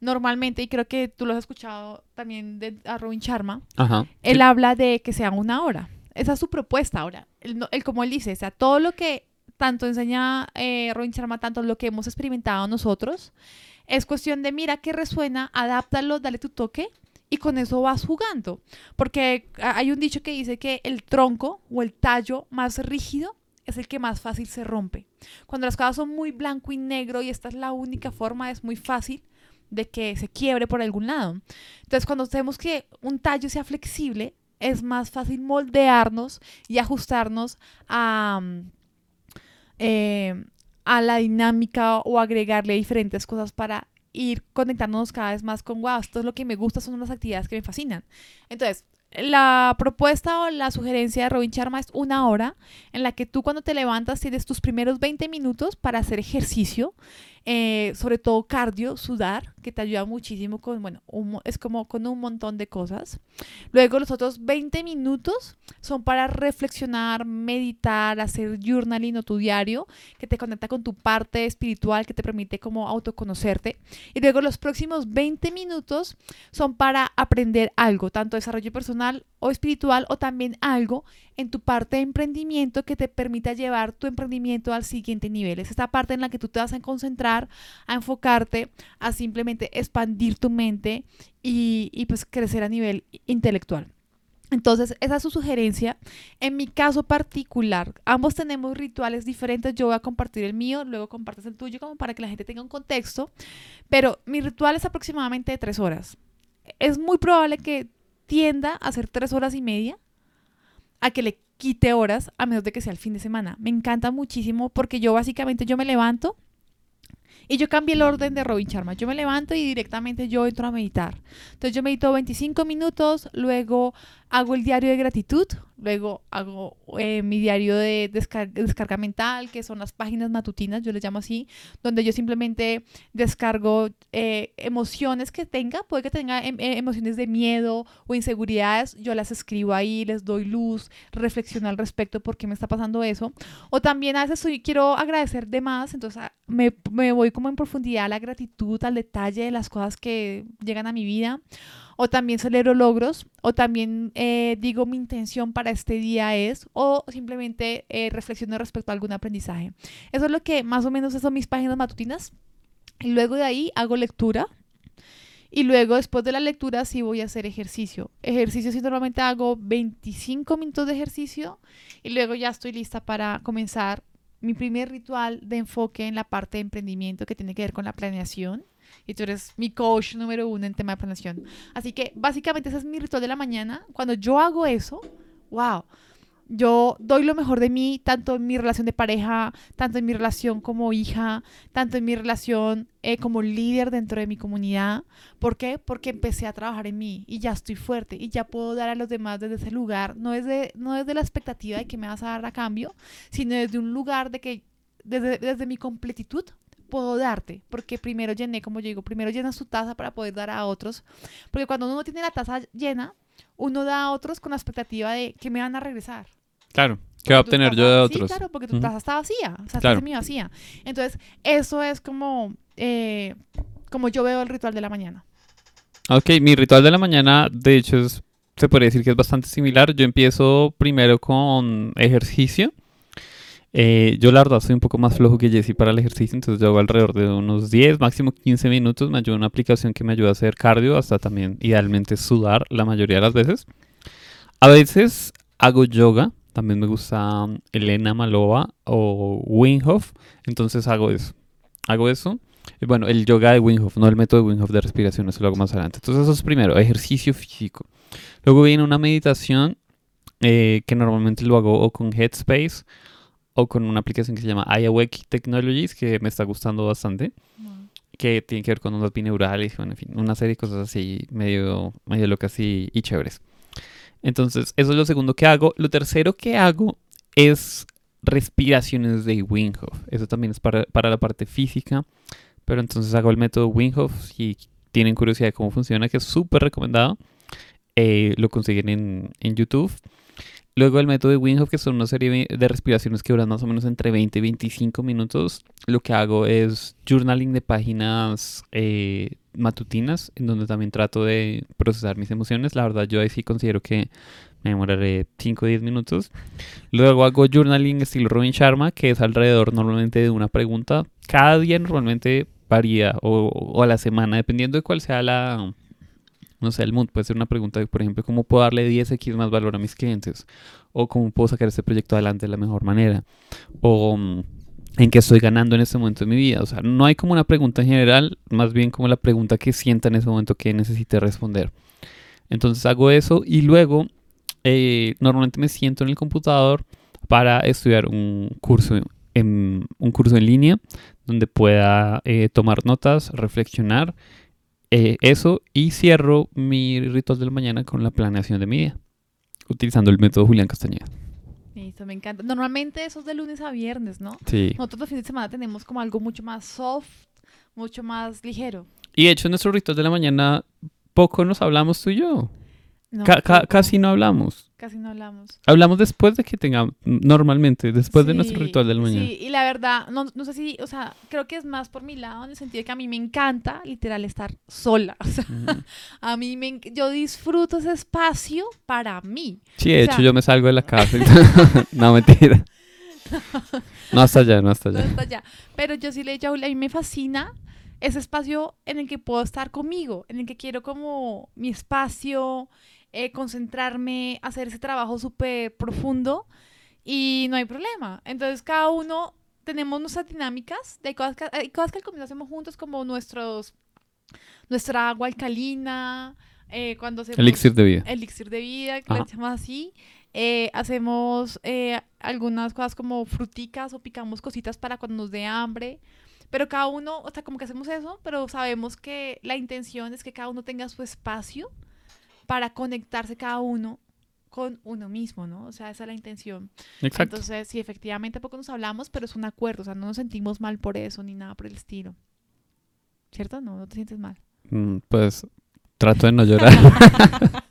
normalmente, y creo que tú lo has escuchado también de a Robin Sharma, Ajá. él habla de que sea una hora. Esa es su propuesta ahora. Él, él, como él dice, o sea, todo lo que tanto enseña eh, Robin Sharma, tanto lo que hemos experimentado nosotros, es cuestión de mira qué resuena, adáptalo, dale tu toque y con eso vas jugando. Porque hay un dicho que dice que el tronco o el tallo más rígido es el que más fácil se rompe. Cuando las cosas son muy blanco y negro y esta es la única forma, es muy fácil de que se quiebre por algún lado. Entonces, cuando tenemos que un tallo sea flexible, es más fácil moldearnos y ajustarnos a, mm, eh, a la dinámica o agregarle diferentes cosas para ir conectándonos cada vez más con, wow, esto es lo que me gusta, son unas actividades que me fascinan. Entonces, la propuesta o la sugerencia de Robin Sharma es una hora en la que tú cuando te levantas tienes tus primeros 20 minutos para hacer ejercicio, eh, sobre todo cardio, sudar, que te ayuda muchísimo con, bueno, es como con un montón de cosas. Luego los otros 20 minutos son para reflexionar, meditar, hacer journaling o tu diario, que te conecta con tu parte espiritual, que te permite como autoconocerte. Y luego los próximos 20 minutos son para aprender algo, tanto desarrollo personal o espiritual, o también algo en tu parte de emprendimiento que te permita llevar tu emprendimiento al siguiente nivel. Es esta parte en la que tú te vas a concentrar, a enfocarte, a simplemente expandir tu mente y, pues crecer a nivel intelectual. Entonces, esa es su sugerencia. En mi caso particular, ambos tenemos rituales diferentes. Yo voy a compartir el mío, luego compartes el tuyo, como para que la gente tenga un contexto. Pero mi ritual es aproximadamente de tres horas. Es muy probable que tienda a ser tres horas y media, a que le quite horas, a menos de que sea el fin de semana. Me encanta muchísimo porque yo básicamente yo me levanto y yo cambié el orden de Robin Sharma. Yo me levanto y directamente yo entro a meditar. Entonces yo medito 25 minutos, luego hago el diario de gratitud, luego hago eh, mi diario de descar- descarga mental, que son las páginas matutinas, yo les llamo así, donde yo simplemente descargo eh, emociones que tenga, puede que tenga em- eh, emociones de miedo o inseguridades, yo las escribo ahí, les doy luz, reflexiono al respecto por qué me está pasando eso. O también a veces soy- quiero agradecer de más, entonces ah, me, me voy como en profundidad a la gratitud, al detalle de las cosas que llegan a mi vida. O también celebro logros, o también eh, digo mi intención para este día es, o simplemente eh, reflexiono respecto a algún aprendizaje. Eso es lo que más o menos son mis páginas matutinas. Y luego de ahí hago lectura. Y luego después de la lectura sí voy a hacer ejercicio. Ejercicio sí normalmente hago 25 minutos de ejercicio y luego ya estoy lista para comenzar mi primer ritual de enfoque en la parte de emprendimiento que tiene que ver con la planeación. Y tú eres mi coach número uno en tema de planeación. Así que básicamente ese es mi ritual de la mañana. Cuando yo hago eso, wow, yo doy lo mejor de mí, tanto en mi relación de pareja, tanto en mi relación como hija, tanto en mi relación eh, como líder dentro de mi comunidad. ¿Por qué? Porque empecé a trabajar en mí y ya estoy fuerte y ya puedo dar a los demás desde ese lugar. No es de, no es de la expectativa de que me vas a dar a cambio, sino desde un lugar de que, desde, desde mi completitud, puedo darte, porque primero llené, como yo digo, primero llenas tu taza para poder dar a otros, porque cuando uno tiene la taza llena, uno da a otros con la expectativa de que me van a regresar. Claro. ¿Qué va a obtener yo de otros? Sí, claro, porque tu Ujú. taza está vacía, o sea, Claro. está vacía. Entonces, eso es como, eh, como yo veo el ritual de la mañana. Ok, mi ritual de la mañana, de hecho, es- se podría decir que es bastante similar. Yo empiezo primero con ejercicio. Eh, yo la verdad soy un poco más flojo que Jesse para el ejercicio, entonces yo hago alrededor de unos 10, máximo 15 minutos. Me ayuda una aplicación que me ayuda a hacer cardio, hasta también idealmente sudar la mayoría de las veces. A veces hago yoga, también me gusta um, Elena Malova o Wim Hof, entonces hago eso. Hago eso. Y bueno, el yoga de Wim Hof, no el método de Wim Hof de respiración, eso lo hago más adelante. Entonces eso es primero, ejercicio físico. Luego viene una meditación eh, que normalmente lo hago o con Headspace o con una aplicación que se llama iAwake Technologies que me está gustando bastante, que tiene que ver con ondas binaurales, bueno, en fin, una serie de cosas así medio, medio locas y, y chéveres. Entonces, eso es lo segundo que hago. Lo tercero que hago es respiraciones de Wim Hof. Eso también es para, para la parte física. Pero entonces hago el método Wim Hof. Si tienen curiosidad de cómo funciona, que es súper recomendado, eh, lo consiguen en, en YouTube. Luego el método de Wim Hof, que son una serie de respiraciones que duran más o menos entre 20 y 25 minutos. Lo que hago es journaling de páginas eh, matutinas, en donde también trato de procesar mis emociones. La verdad, yo ahí sí considero que me demoraré 5 o 10 minutos. Luego hago journaling estilo Robin Sharma, que es alrededor normalmente de una pregunta. Cada día normalmente varía, o, o a la semana, dependiendo de cuál sea la, no sé, el mood. Puede ser una pregunta, por ejemplo, ¿cómo puedo darle 10x más valor a mis clientes? O cómo puedo sacar este proyecto adelante de la mejor manera. O mm, en qué estoy ganando en este momento de mi vida. O sea, no hay como una pregunta en general, más bien como la pregunta que sienta en ese momento que necesite responder. Entonces hago eso y luego eh, normalmente me siento en el computador para estudiar un curso en, un curso en línea donde pueda eh, tomar notas, reflexionar, eh, eso y cierro mi ritual de la mañana con la planeación de mi día, utilizando el método Julián Castañeda. Listo, me encanta. Normalmente eso es de lunes a viernes, ¿no? Sí. Nosotros los fines de semana tenemos como algo mucho más soft, mucho más ligero. Y de hecho en nuestro ritual de la mañana poco nos hablamos tú y yo. No, Ca- ca- casi no hablamos. Casi no hablamos. Hablamos después de que tengamos, normalmente, después de nuestro Sí, ritual de la mañana. Sí, y la verdad, no, no sé si, o sea, creo que es más por mi lado, en el sentido de que a mí me encanta, literal, estar sola. O sea, Ujú. a mí me, yo disfruto ese espacio para mí. Sí, de O hecho sea- yo me salgo de la casa. no, mentira. No hasta allá, no hasta No allá. está allá. Pero yo sí le he dicho a Julia, a mí me fascina ese espacio en el que puedo estar conmigo, en el que quiero como mi espacio, eh, concentrarme, hacer ese trabajo súper profundo y no hay problema. Entonces cada uno tenemos nuestras dinámicas, hay cosas que, hay cosas que al comienzo hacemos juntos como nuestros, nuestra agua alcalina, eh, cuando hacemos Elixir de vida. elixir de vida, que le Ajá. llamamos así. Eh, hacemos eh, algunas cosas como fruticas o picamos cositas para cuando nos dé hambre. Pero cada uno, o sea, como que hacemos eso, pero sabemos que la intención es que cada uno tenga su espacio para conectarse cada uno con uno mismo, ¿no? O sea, esa es la intención. Exacto. Entonces, sí, efectivamente poco nos hablamos, pero es un acuerdo, o sea, no nos sentimos mal por eso ni nada por el estilo. ¿Cierto? No, no te sientes mal. Mm, Pues trato de no llorar.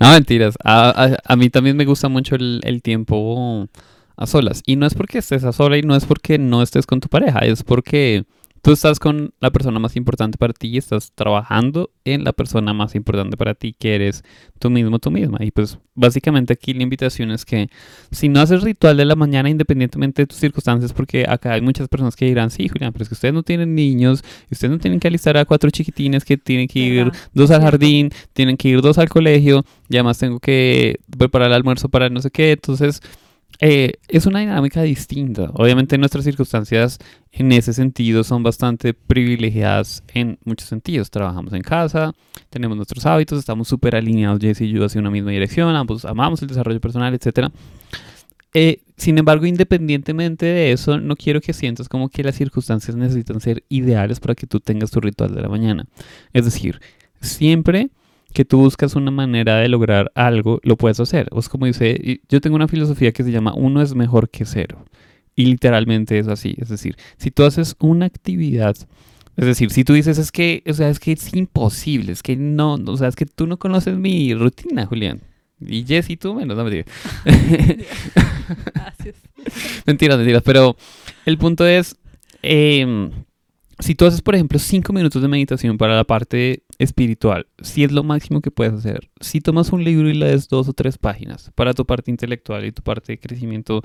no, mentiras. A, a- a mí también me gusta mucho el, el tiempo a solas. Y no es porque estés a sola y no es porque no estés con tu pareja, es porque Tú estás con la persona más importante para ti y estás trabajando en la persona más importante para ti, que eres tú mismo, tú misma. Y pues básicamente aquí la invitación es que si no haces ritual de la mañana, independientemente de tus circunstancias, porque acá hay muchas personas que dirán, sí, Julián, pero es que ustedes no tienen niños, y ustedes no tienen que alistar a cuatro chiquitines que tienen que ir dos al jardín, tienen que ir dos al colegio, y además tengo que preparar el almuerzo para no sé qué. Entonces, eh, es una dinámica distinta. Obviamente nuestras circunstancias en ese sentido son bastante privilegiadas en muchos sentidos. Trabajamos en casa, tenemos nuestros hábitos, estamos súper alineados Jesse y yo hacia una misma dirección, ambos amamos el desarrollo personal, etc. sin embargo, independientemente de eso, no quiero que sientas como que las circunstancias necesitan ser ideales para que tú tengas tu ritual de la mañana. Es decir, siempre que tú buscas una manera de lograr algo, lo puedes hacer. Es como dice, yo tengo una filosofía que se llama uno es mejor que cero. Y literalmente es así. Es decir, si tú haces una actividad, es decir, si tú dices es que, o sea, es que es imposible, es que no, o sea, es que tú no conoces mi rutina, Julián. Y Jess y tú menos, no mentira. Gracias. mentiras, mentiras. Pero el punto es, em, si tú haces, por ejemplo, cinco minutos de meditación para la parte espiritual, si es lo máximo que puedes hacer, si tomas un libro y lees dos o tres páginas para tu parte intelectual y tu parte de crecimiento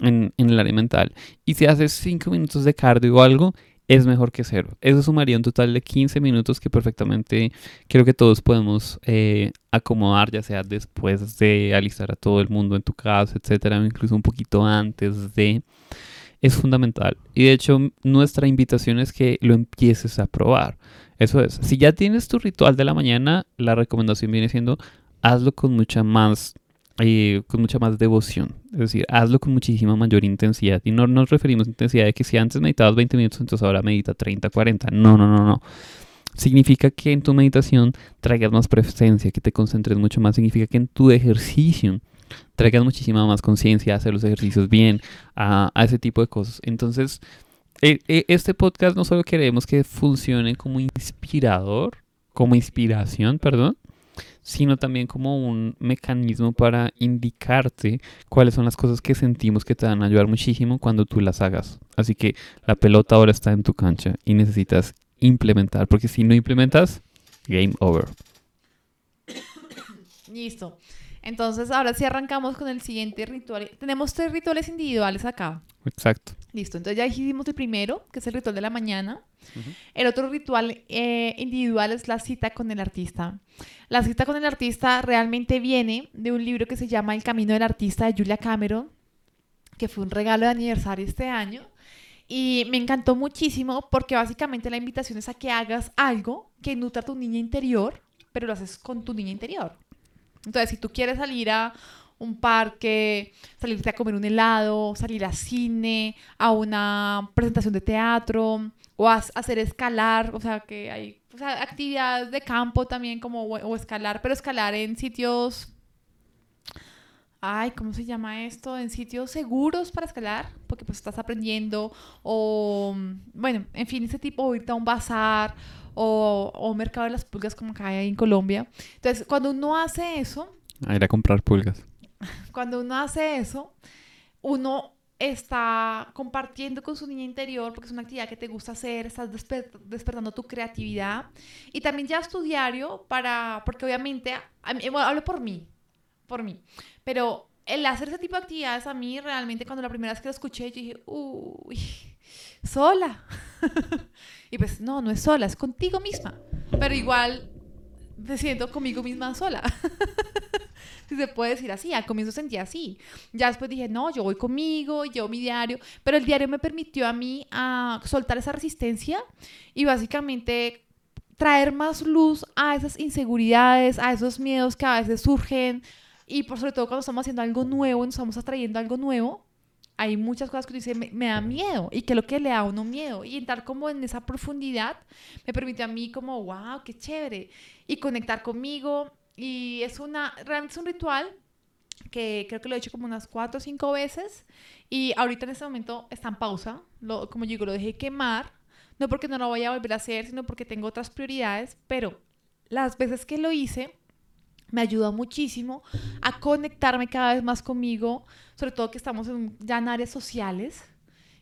en, en el área mental, y si haces cinco minutos de cardio o algo, es mejor que cero. Eso sumaría un total de 15 minutos que perfectamente creo que todos podemos eh, acomodar, ya sea después de alistar a todo el mundo en tu casa, etcétera, incluso un poquito antes de es fundamental. Y de hecho, nuestra invitación es que lo empieces a probar. Eso es. Si ya tienes tu ritual de la mañana, la recomendación viene siendo hazlo con mucha más eh, con mucha más devoción. Es decir, hazlo con muchísima mayor intensidad. Y no nos referimos a intensidad de que si antes meditabas 20 minutos, entonces ahora medita 30, 40. No, no, no, no. Significa que en tu meditación traigas más presencia, que te concentres mucho más. Significa que en tu ejercicio traigas muchísima más conciencia, hacer los ejercicios bien, a, a, ese tipo de cosas. Entonces, eh, eh, este podcast no solo queremos que funcione como inspirador, como inspiración, perdón, sino también como un mecanismo para indicarte cuáles son las cosas que sentimos que te van a ayudar muchísimo cuando tú las hagas. Así que la pelota ahora está en tu cancha y necesitas implementar, porque si no implementas, game over. Listo. Entonces, ahora sí arrancamos con el siguiente ritual. Tenemos tres rituales individuales acá. Exacto. Listo. Entonces ya hicimos el primero, que es el ritual de la mañana. Uh -huh. El otro ritual eh, individual es la cita con el artista. La cita con el artista realmente viene de un libro que se llama El Camino del Artista de Julia Cameron, que fue un regalo de aniversario este año. Y me encantó muchísimo porque básicamente la invitación es a que hagas algo que nutra tu niña interior, pero lo haces con tu niña interior. Entonces, si tú quieres salir a un parque, salirte a comer un helado, salir a cine, a una presentación de teatro, o a hacer escalar, o sea, que hay o sea, actividades de campo también, como o escalar, pero escalar en sitios. Ay, ¿cómo se llama esto? En sitios seguros para escalar, porque pues estás aprendiendo, o bueno, en fin, ese tipo, o irte a un bazar, o, o mercado de las pulgas como acá hay en Colombia. Entonces, cuando uno hace eso... A ir a comprar pulgas. Cuando uno hace eso, uno está compartiendo con su niña interior, porque es una actividad que te gusta hacer, estás desper despertando tu creatividad. Y también ya tu diario para, porque obviamente, bueno, hablo por mí, por mí, pero el hacer ese tipo de actividades a mí realmente cuando la primera vez que lo escuché, yo dije, uy, sola. y pues no, no es sola, es contigo misma. Pero igual me siento conmigo misma sola. si se puede decir así, al comienzo sentía así. Ya después dije, no, yo voy conmigo, llevo mi diario, pero el diario me permitió a mí soltar esa resistencia y básicamente traer más luz a esas inseguridades, a esos miedos que a veces surgen y por sobre todo cuando estamos haciendo algo nuevo, nos estamos atrayendo algo nuevo, hay muchas cosas que dice me, me, da miedo y que lo que le da a uno miedo y entrar como en esa profundidad me permite a mí como wow qué chévere y conectar conmigo y es una realmente es un ritual que creo que lo he hecho como unas cuatro o cinco veces y ahorita en este momento está en pausa lo, como digo lo dejé quemar no porque no lo vaya a volver a hacer sino porque tengo otras prioridades pero las veces que lo hice me ayudó muchísimo a conectarme cada vez más conmigo, sobre todo que estamos en, ya en áreas sociales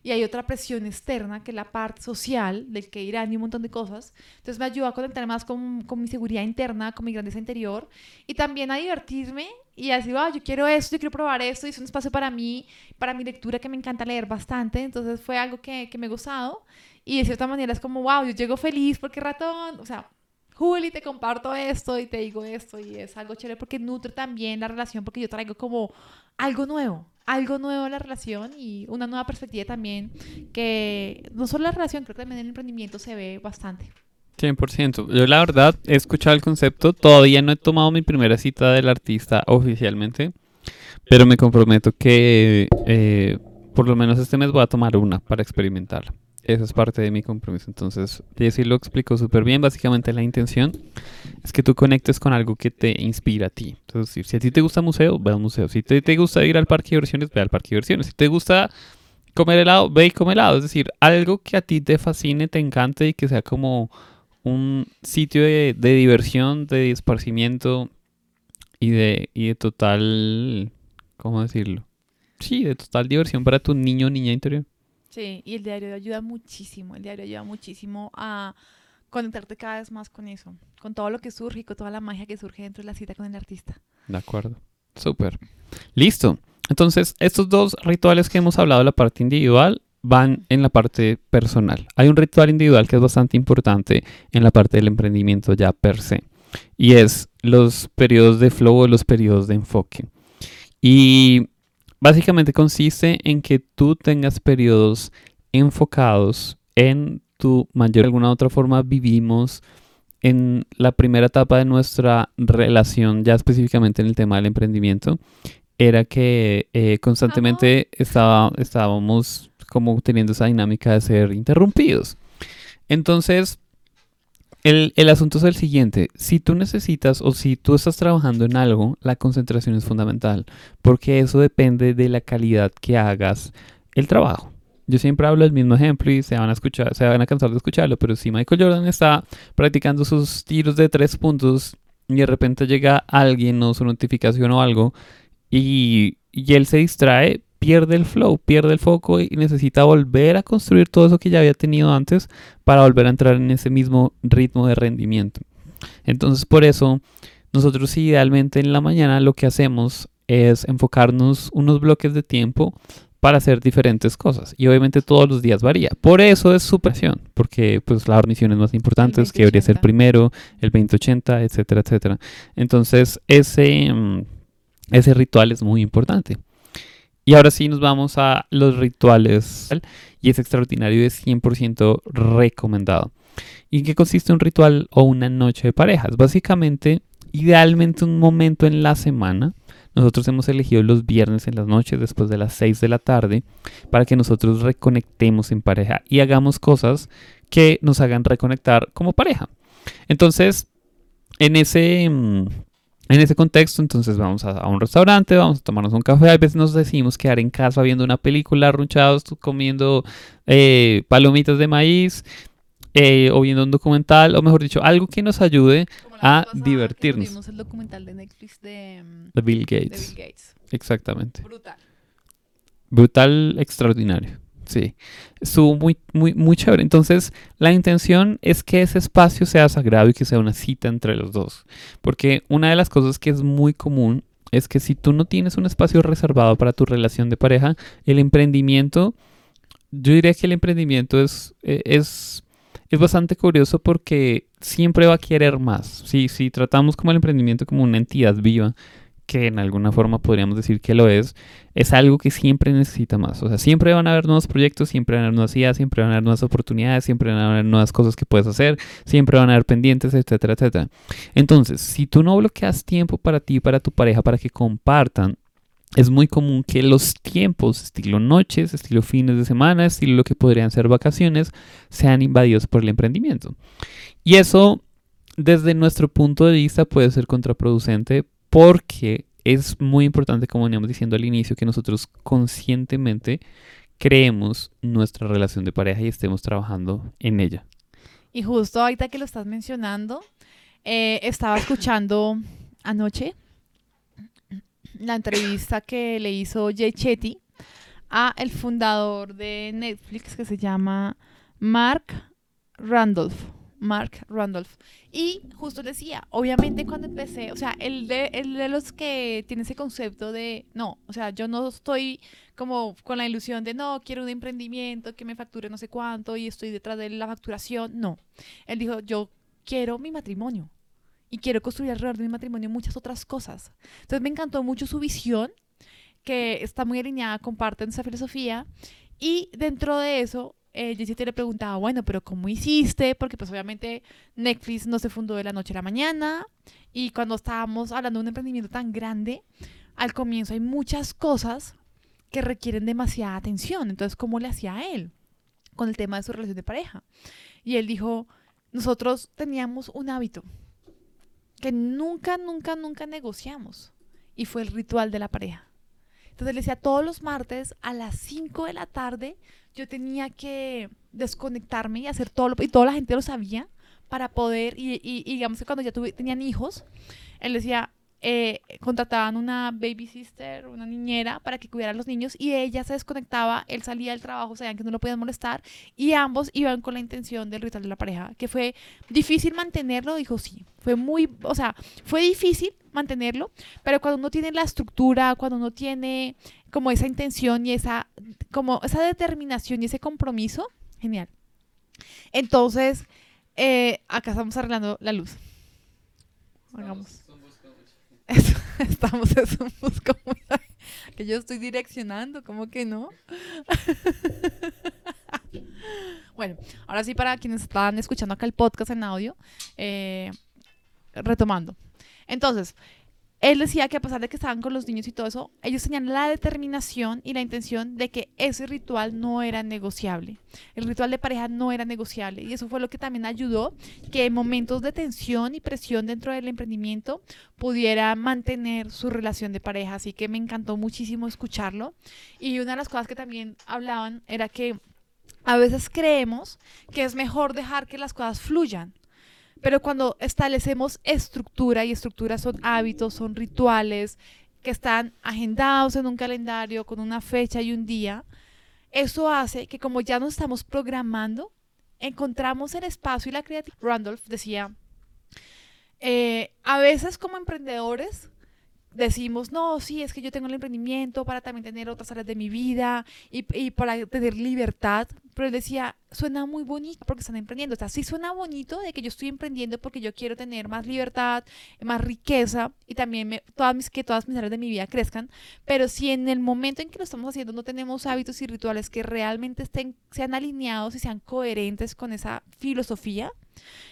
y hay otra presión externa que es la parte social del que irán y un montón de cosas. Entonces me ayuda a conectar más con, con mi seguridad interna, con mi grandeza interior y también a divertirme y así, wow, yo quiero esto, yo quiero probar esto, y es un espacio para mí, para mi lectura que me encanta leer bastante, entonces fue algo que, que me ha gustado y de cierta manera es como, wow, yo llego feliz porque ratón, o sea, Juli, te comparto esto y te digo esto y es algo chévere porque nutre también la relación porque yo traigo como algo nuevo, algo nuevo a la relación y una nueva perspectiva también que no solo la relación, creo que también el emprendimiento se ve bastante. 100%. Yo la verdad he escuchado el concepto, todavía no he tomado mi primera cita del artista oficialmente, pero me comprometo que eh, por lo menos este mes voy a tomar una para experimentarla. Eso es parte de mi compromiso. Entonces, Jessy lo explicó súper bien. Básicamente la intención es que tú conectes con algo que te inspira a ti. Entonces, si a ti te gusta museo, ve al museo. Si te, te gusta ir al parque de diversiones, ve al parque de diversiones. Si te gusta comer helado, ve y come helado. Es decir, algo que a ti te fascine, te encante y que sea como un sitio de, de diversión, de esparcimiento y de, y de total, ¿cómo decirlo? Sí, de total diversión para tu niño o niña interior. Sí, y el diario ayuda muchísimo, el diario ayuda muchísimo a conectarte cada vez más con eso, con todo lo que surge y con toda la magia que surge dentro de la cita con el artista. De acuerdo. Súper. Listo. Entonces, estos dos rituales que hemos hablado, la parte individual, van en la parte personal. Hay un ritual individual que es bastante importante en la parte del emprendimiento ya per se. Y es los periodos de flow o los periodos de enfoque. Y básicamente consiste en que tú tengas periodos enfocados en tu mayor de alguna otra forma vivimos en la primera etapa de nuestra relación, ya específicamente en el tema del emprendimiento, era que eh, constantemente estaba, estábamos como teniendo esa dinámica de ser interrumpidos. Entonces, el, el, asunto es el siguiente, si tú necesitas o si tú estás trabajando en algo, la concentración es fundamental, porque eso depende de la calidad que hagas el trabajo. Yo siempre hablo del mismo ejemplo y se van a escuchar, se van a cansar de escucharlo, pero si Michael Jordan está practicando sus tiros de tres puntos y de repente llega alguien o su notificación o algo y, y él se distrae, pierde el flow, pierde el foco y necesita volver a construir todo eso que ya había tenido antes para volver a entrar en ese mismo ritmo de rendimiento. Entonces por eso nosotros idealmente en la mañana lo que hacemos es enfocarnos unos bloques de tiempo para hacer diferentes cosas y obviamente todos los días varía. Por eso es su presión, porque pues las hormiciones más importantes que debería ser primero, el 2080, etcétera, etcétera. Entonces ese, ese ritual es muy importante. Y ahora sí nos vamos a los rituales. Y es extraordinario y es 100% recomendado. ¿Y qué consiste un ritual o una noche de parejas? Básicamente, idealmente un momento en la semana. Nosotros hemos elegido los viernes en las noches después de las 6 de la tarde para que nosotros reconectemos en pareja y hagamos cosas que nos hagan reconectar como pareja. Entonces, en ese en ese contexto, entonces vamos a, un restaurante, vamos a tomarnos un café. A veces nos decidimos quedar en casa viendo una película, arrunchados, comiendo eh, palomitas de maíz, eh, o viendo un documental, o mejor dicho, algo que nos ayude a divertirnos. Vimos el documental de Netflix de, de, Bill Gates. de Bill Gates. Exactamente. Brutal. Brutal, extraordinario. Sí, estuvo muy, muy, muy chévere. Entonces, la intención es que ese espacio sea sagrado y que sea una cita entre los dos. Porque una de las cosas que es muy común es que si tú no tienes un espacio reservado para tu relación de pareja, el emprendimiento, yo diría que el emprendimiento es, e, es, es bastante curioso porque siempre va a querer más. Si, si tratamos como el emprendimiento como una entidad viva, que en alguna forma podríamos decir que lo es, es algo que siempre necesita más. O sea, siempre van a haber nuevos proyectos, siempre van a haber nuevas ideas, siempre van a haber nuevas oportunidades, siempre van a haber nuevas cosas que puedes hacer, siempre van a haber pendientes, etcétera, etcétera. Entonces, si tú no bloqueas tiempo para ti y para tu pareja para que compartan, es muy común que los tiempos, estilo noches, estilo fines de semana, estilo lo que podrían ser vacaciones, sean invadidos por el emprendimiento. Y eso, desde nuestro punto de vista, puede ser contraproducente porque es muy importante, como veníamos diciendo al inicio, que nosotros conscientemente creemos nuestra relación de pareja y estemos trabajando en ella. Y justo ahorita que lo estás mencionando, eh, estaba escuchando anoche la entrevista que le hizo Jay Chetty a el fundador de Netflix que se llama Mark Randolph. Mark Randolph. Y justo decía, obviamente cuando empecé, o sea, el de, el de los que tiene ese concepto de, no, o sea, yo no estoy como con la ilusión de, no, quiero un emprendimiento que me facture no sé cuánto y estoy detrás de la facturación. No, él dijo, yo quiero mi matrimonio y quiero construir alrededor de mi matrimonio muchas otras cosas. Entonces me encantó mucho su visión, que está muy alineada con parte de esa filosofía. Y dentro de eso, eh, Jessy le preguntaba, bueno, pero ¿cómo hiciste? Porque pues obviamente Netflix no se fundó de la noche a la mañana. Y cuando estábamos hablando de un emprendimiento tan grande, al comienzo hay muchas cosas que requieren demasiada atención. Entonces, ¿cómo le hacía a él con el tema de su relación de pareja? Y él dijo, nosotros teníamos un hábito que nunca, nunca, nunca negociamos. Y fue el ritual de la pareja. Entonces le decía, todos los martes a las 5 de la tarde yo tenía que desconectarme y hacer todo lo, y toda la gente lo sabía para poder, y, y, digamos que cuando ya tuve, tenían hijos, él decía, eh, contrataban una baby sister, una niñera, para que cuidara a los niños y ella se desconectaba, él salía del trabajo, sabían que no lo podían molestar y ambos iban con la intención del ritual de la pareja, que fue difícil mantenerlo, dijo sí, fue muy, o sea, fue difícil mantenerlo, pero cuando uno tiene la estructura, cuando uno tiene como esa intención y esa, como esa determinación y ese compromiso, genial. Entonces, eh, acá estamos arreglando la luz. Hagamos. Estamos en un busco que yo estoy direccionando, ¿cómo que no? bueno, ahora sí para quienes están escuchando acá el podcast en audio, eh, retomando. Entonces, él decía que a pesar de que estaban con los niños y todo eso, ellos tenían la determinación y la intención de que ese ritual no era negociable. El ritual de pareja no era negociable. Y eso fue lo que también ayudó que en momentos de tensión y presión dentro del emprendimiento pudiera mantener su relación de pareja. Así que me encantó muchísimo escucharlo. Y una de las cosas que también hablaban era que a veces creemos que es mejor dejar que las cosas fluyan pero cuando establecemos estructura, y estructura son hábitos, son rituales que están agendados en un calendario con una fecha y un día, eso hace que como ya nos estamos programando, encontramos el espacio y la creatividad. Randolph decía, eh, a veces como emprendedores decimos, no, sí, es que yo tengo el emprendimiento para también tener otras áreas de mi vida y, para tener libertad. Pero él decía, suena muy bonito porque están emprendiendo. O sea, sí suena bonito de que yo estoy emprendiendo porque yo quiero tener más libertad, más riqueza y también todas mis, que todas mis áreas de mi vida crezcan. Pero si en el momento en que lo estamos haciendo no tenemos hábitos y rituales que realmente estén, sean alineados y sean coherentes con esa filosofía,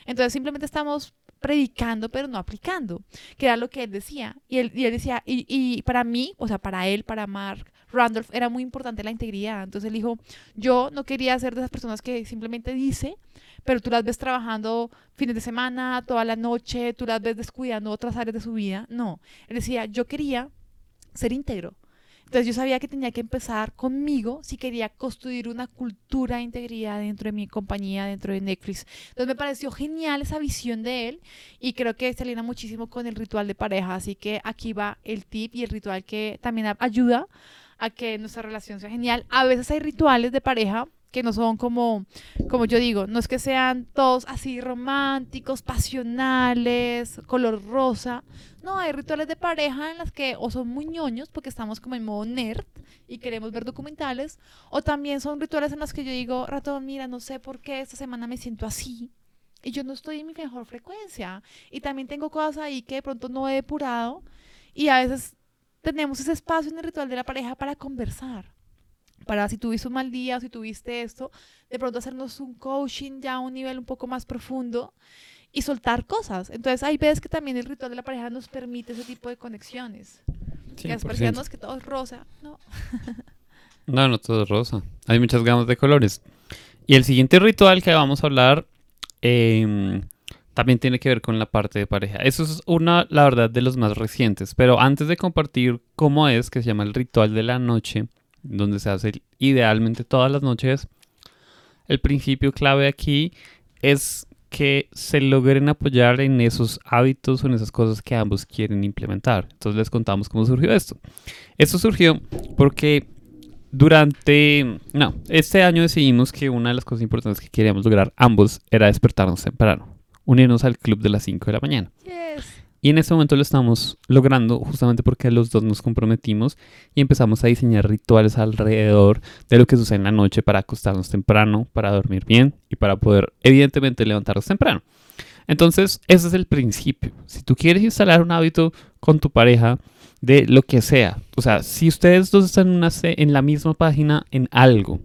entonces simplemente estamos predicando pero no aplicando, que era lo que él decía. Y él, y él decía, y, y, para mí, o sea, para él, para Mark Randolph, era muy importante la integridad. Entonces él dijo, yo no quería ser de esas personas que simplemente dice, pero tú las ves trabajando fines de semana, toda la noche, tú las ves descuidando otras áreas de su vida. No, él decía, yo quería ser íntegro. Entonces yo sabía que tenía que empezar conmigo si quería construir una cultura de integridad dentro de mi compañía, dentro de Netflix. Entonces me pareció genial esa visión de él y creo que se alinea muchísimo con el ritual de pareja. Así que aquí va el tip y el ritual que también ayuda a que nuestra relación sea genial. A veces hay rituales de pareja que no son como, como yo digo, no es que sean todos así románticos, pasionales, color rosa. No, hay rituales de pareja en las que o son muy ñoños porque estamos como en modo nerd y queremos ver documentales, o también son rituales en los que yo digo, ratón, mira, no sé por qué esta semana me siento así y yo no estoy en mi mejor frecuencia y también tengo cosas ahí que de pronto no he depurado y a veces tenemos ese espacio en el ritual de la pareja para conversar para si tuviste un mal día o si tuviste esto, de pronto hacernos un coaching ya a un nivel un poco más profundo y soltar cosas. Entonces hay veces que también el ritual de la pareja nos permite ese tipo de conexiones. Que es que todo es rosa, no. no, no todo es rosa. Hay muchas gamas de colores. Y el siguiente ritual que vamos a hablar em, también tiene que ver con la parte de pareja. Eso es una, la verdad, de los más recientes. Pero antes de compartir cómo es, que se llama el ritual de la noche, donde se hace idealmente todas las noches. El principio clave aquí es que se logren apoyar en esos hábitos o en esas cosas que ambos quieren implementar. Entonces les contamos cómo surgió esto. Esto surgió porque durante... No, este año decidimos que una de las cosas importantes que queríamos lograr ambos era despertarnos temprano, unirnos al club de las 5 de la mañana. Y en este momento lo estamos logrando justamente porque los dos nos comprometimos y empezamos a diseñar rituales alrededor de lo que sucede en la noche para acostarnos temprano, para dormir bien y para poder evidentemente levantarnos temprano. Entonces, ese es el principio. Si tú quieres instalar un hábito con tu pareja de lo que sea, o sea, si ustedes dos están en, en la misma página en algo,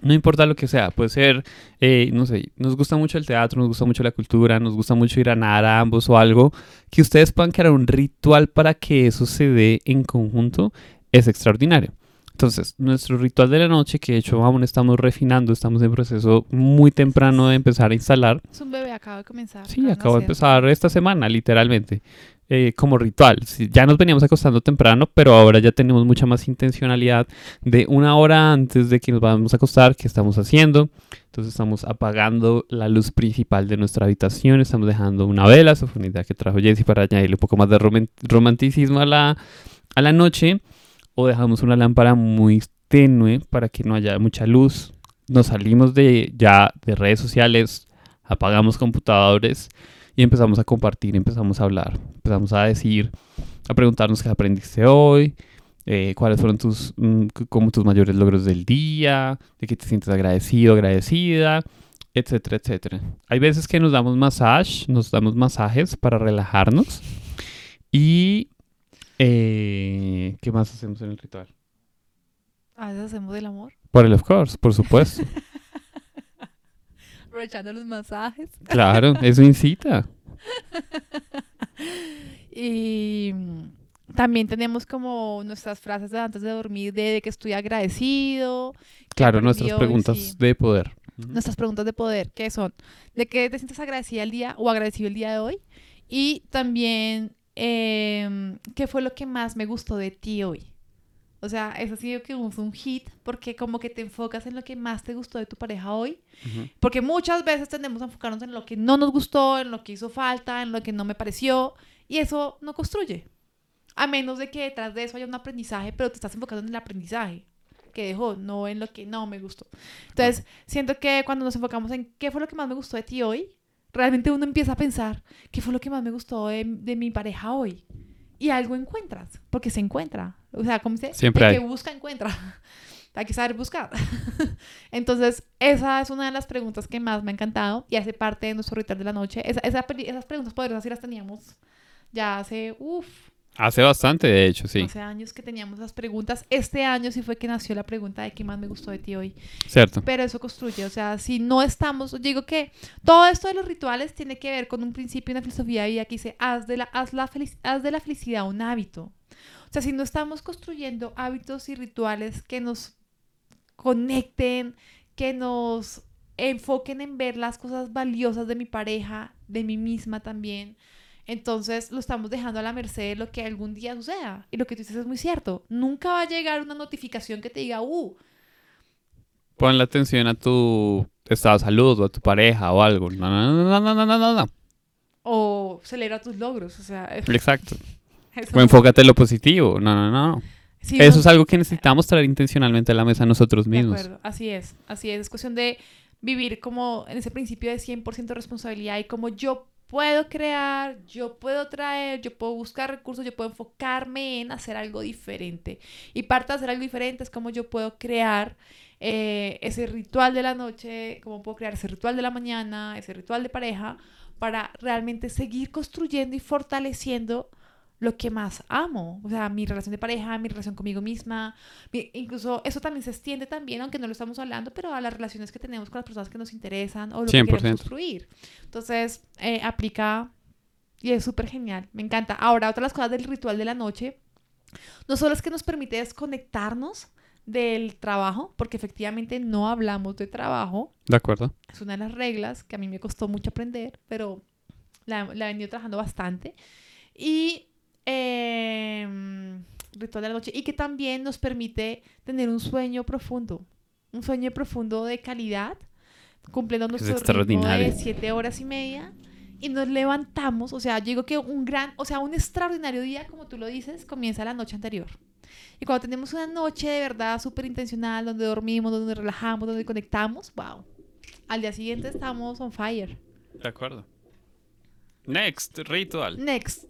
no importa lo que sea, puede ser, eh, no sé, nos gusta mucho el teatro, nos gusta mucho la cultura, nos gusta mucho ir a nadar a ambos o algo, que ustedes puedan crear un ritual para que eso se dé en conjunto es extraordinario. Entonces, nuestro ritual de la noche, que de hecho aún estamos refinando, estamos en proceso muy temprano de empezar a instalar. Es un bebé, acaba de comenzar. Sí, acabo de empezar esta semana, literalmente. Eh, como ritual. Ya nos veníamos acostando temprano, pero ahora ya tenemos mucha más intencionalidad de una hora antes de que nos vamos a acostar, qué estamos haciendo. Entonces estamos apagando la luz principal de nuestra habitación, estamos dejando una vela, esa fue una idea que trajo Jesse para añadirle un poco más de romanticismo a la, a la noche, o dejamos una lámpara muy tenue para que no haya mucha luz. Nos salimos de ya de redes sociales, apagamos computadores y empezamos a compartir, empezamos a hablar, empezamos a decir, a preguntarnos qué aprendiste hoy, eh, cuáles fueron tus, mm, como tus mayores logros del día, de qué te sientes agradecido, agradecida, etcétera, etcétera. Hay veces que nos damos masaje, nos damos masajes para relajarnos y eh, ¿qué más hacemos en el ritual? A veces hacemos el amor. Por el of course, por supuesto. aprovechando los masajes. Claro, eso incita. y también tenemos como nuestras frases de antes de dormir de, que estoy agradecido. Claro, nuestras preguntas de poder. Nuestras preguntas de poder, ¿qué son? ¿De qué te sientes agradecida el día o agradecido el día de hoy? Y también, em, ¿qué fue lo que más me gustó de ti hoy? O sea, eso ha sido que fue un hit porque como que te enfocas en lo que más te gustó de tu pareja hoy. Porque muchas veces tendemos a enfocarnos en lo que no nos gustó, en lo que hizo falta, en lo que no me pareció. Y eso no construye. A menos de que detrás de eso haya un aprendizaje, pero te estás enfocando en el aprendizaje que dejó, no en lo que no me gustó. Entonces, siento que cuando nos enfocamos en qué fue lo que más me gustó de ti hoy, realmente uno empieza a pensar, ¿qué fue lo que más me gustó de, de mi pareja hoy? y algo encuentras, porque se encuentra. O sea, como dice, Siempre el hay. que busca, encuentra. hay que saber buscar. Entonces, esa es una de las preguntas que más me ha encantado y hace parte de nuestro ritual de la noche. Esa, esa, esas preguntas poderosas sí las teníamos ya hace, uff, Hace bastante, de hecho, sí. Hace años que teníamos las preguntas. Este año sí fue que nació la pregunta de qué más me gustó de ti hoy. Cierto. Pero eso construye, o sea, si no estamos, digo que todo esto de los rituales tiene que ver con un principio y una filosofía y aquí dice, haz de, la, haz, la haz de la felicidad un hábito. O sea, si no estamos construyendo hábitos y rituales que nos conecten, que nos enfoquen en ver las cosas valiosas de mi pareja, de mí misma también, entonces lo estamos dejando a la merced de lo que algún día suceda. Y lo que tú dices es muy cierto. Nunca va a llegar una notificación que te diga, uh. Ponle atención a tu estado de salud o a tu pareja o algo. No, no, no, no, no, no, no. O celebra tus logros. O sea, Exacto. O enfócate en lo positivo. No, no, no. eso es algo que necesitamos traer intencionalmente a la mesa nosotros mismos. De acuerdo, así es, así es. Es cuestión de vivir como en ese principio de 100% responsabilidad y como yo puedo crear, yo puedo traer, yo puedo buscar recursos, yo puedo enfocarme en hacer algo diferente. Y parte de hacer algo diferente es como yo puedo crear eh, ese ritual de la noche, cómo puedo crear ese ritual de la mañana, ese ritual de pareja, para realmente seguir construyendo y fortaleciendo lo que más amo, o sea, mi relación de pareja, mi relación conmigo misma, incluso eso también se extiende también, aunque no lo estamos hablando, pero a las relaciones que tenemos con las personas que nos interesan o lo que queremos construir. Entonces, eh, aplica y es súper genial, me encanta. Ahora, otra de las cosas del ritual de la noche, no solo es que nos permite desconectarnos del trabajo, porque efectivamente no hablamos de trabajo. De acuerdo. Es una de las reglas que a mí me costó mucho aprender, pero la, la he venido trabajando bastante. Y eh, ritual de la noche y que también nos permite tener un sueño profundo, un sueño profundo de calidad, cumpliendo nuestro ritmo de siete horas y media y nos levantamos, o sea, yo digo que un gran, o sea, un extraordinario día, como tú lo dices, comienza la noche anterior. Y cuando tenemos una noche de verdad súper intencional, donde dormimos, donde relajamos, donde conectamos, wow. Al día siguiente estamos on fire. De acuerdo. Next, ritual. Next.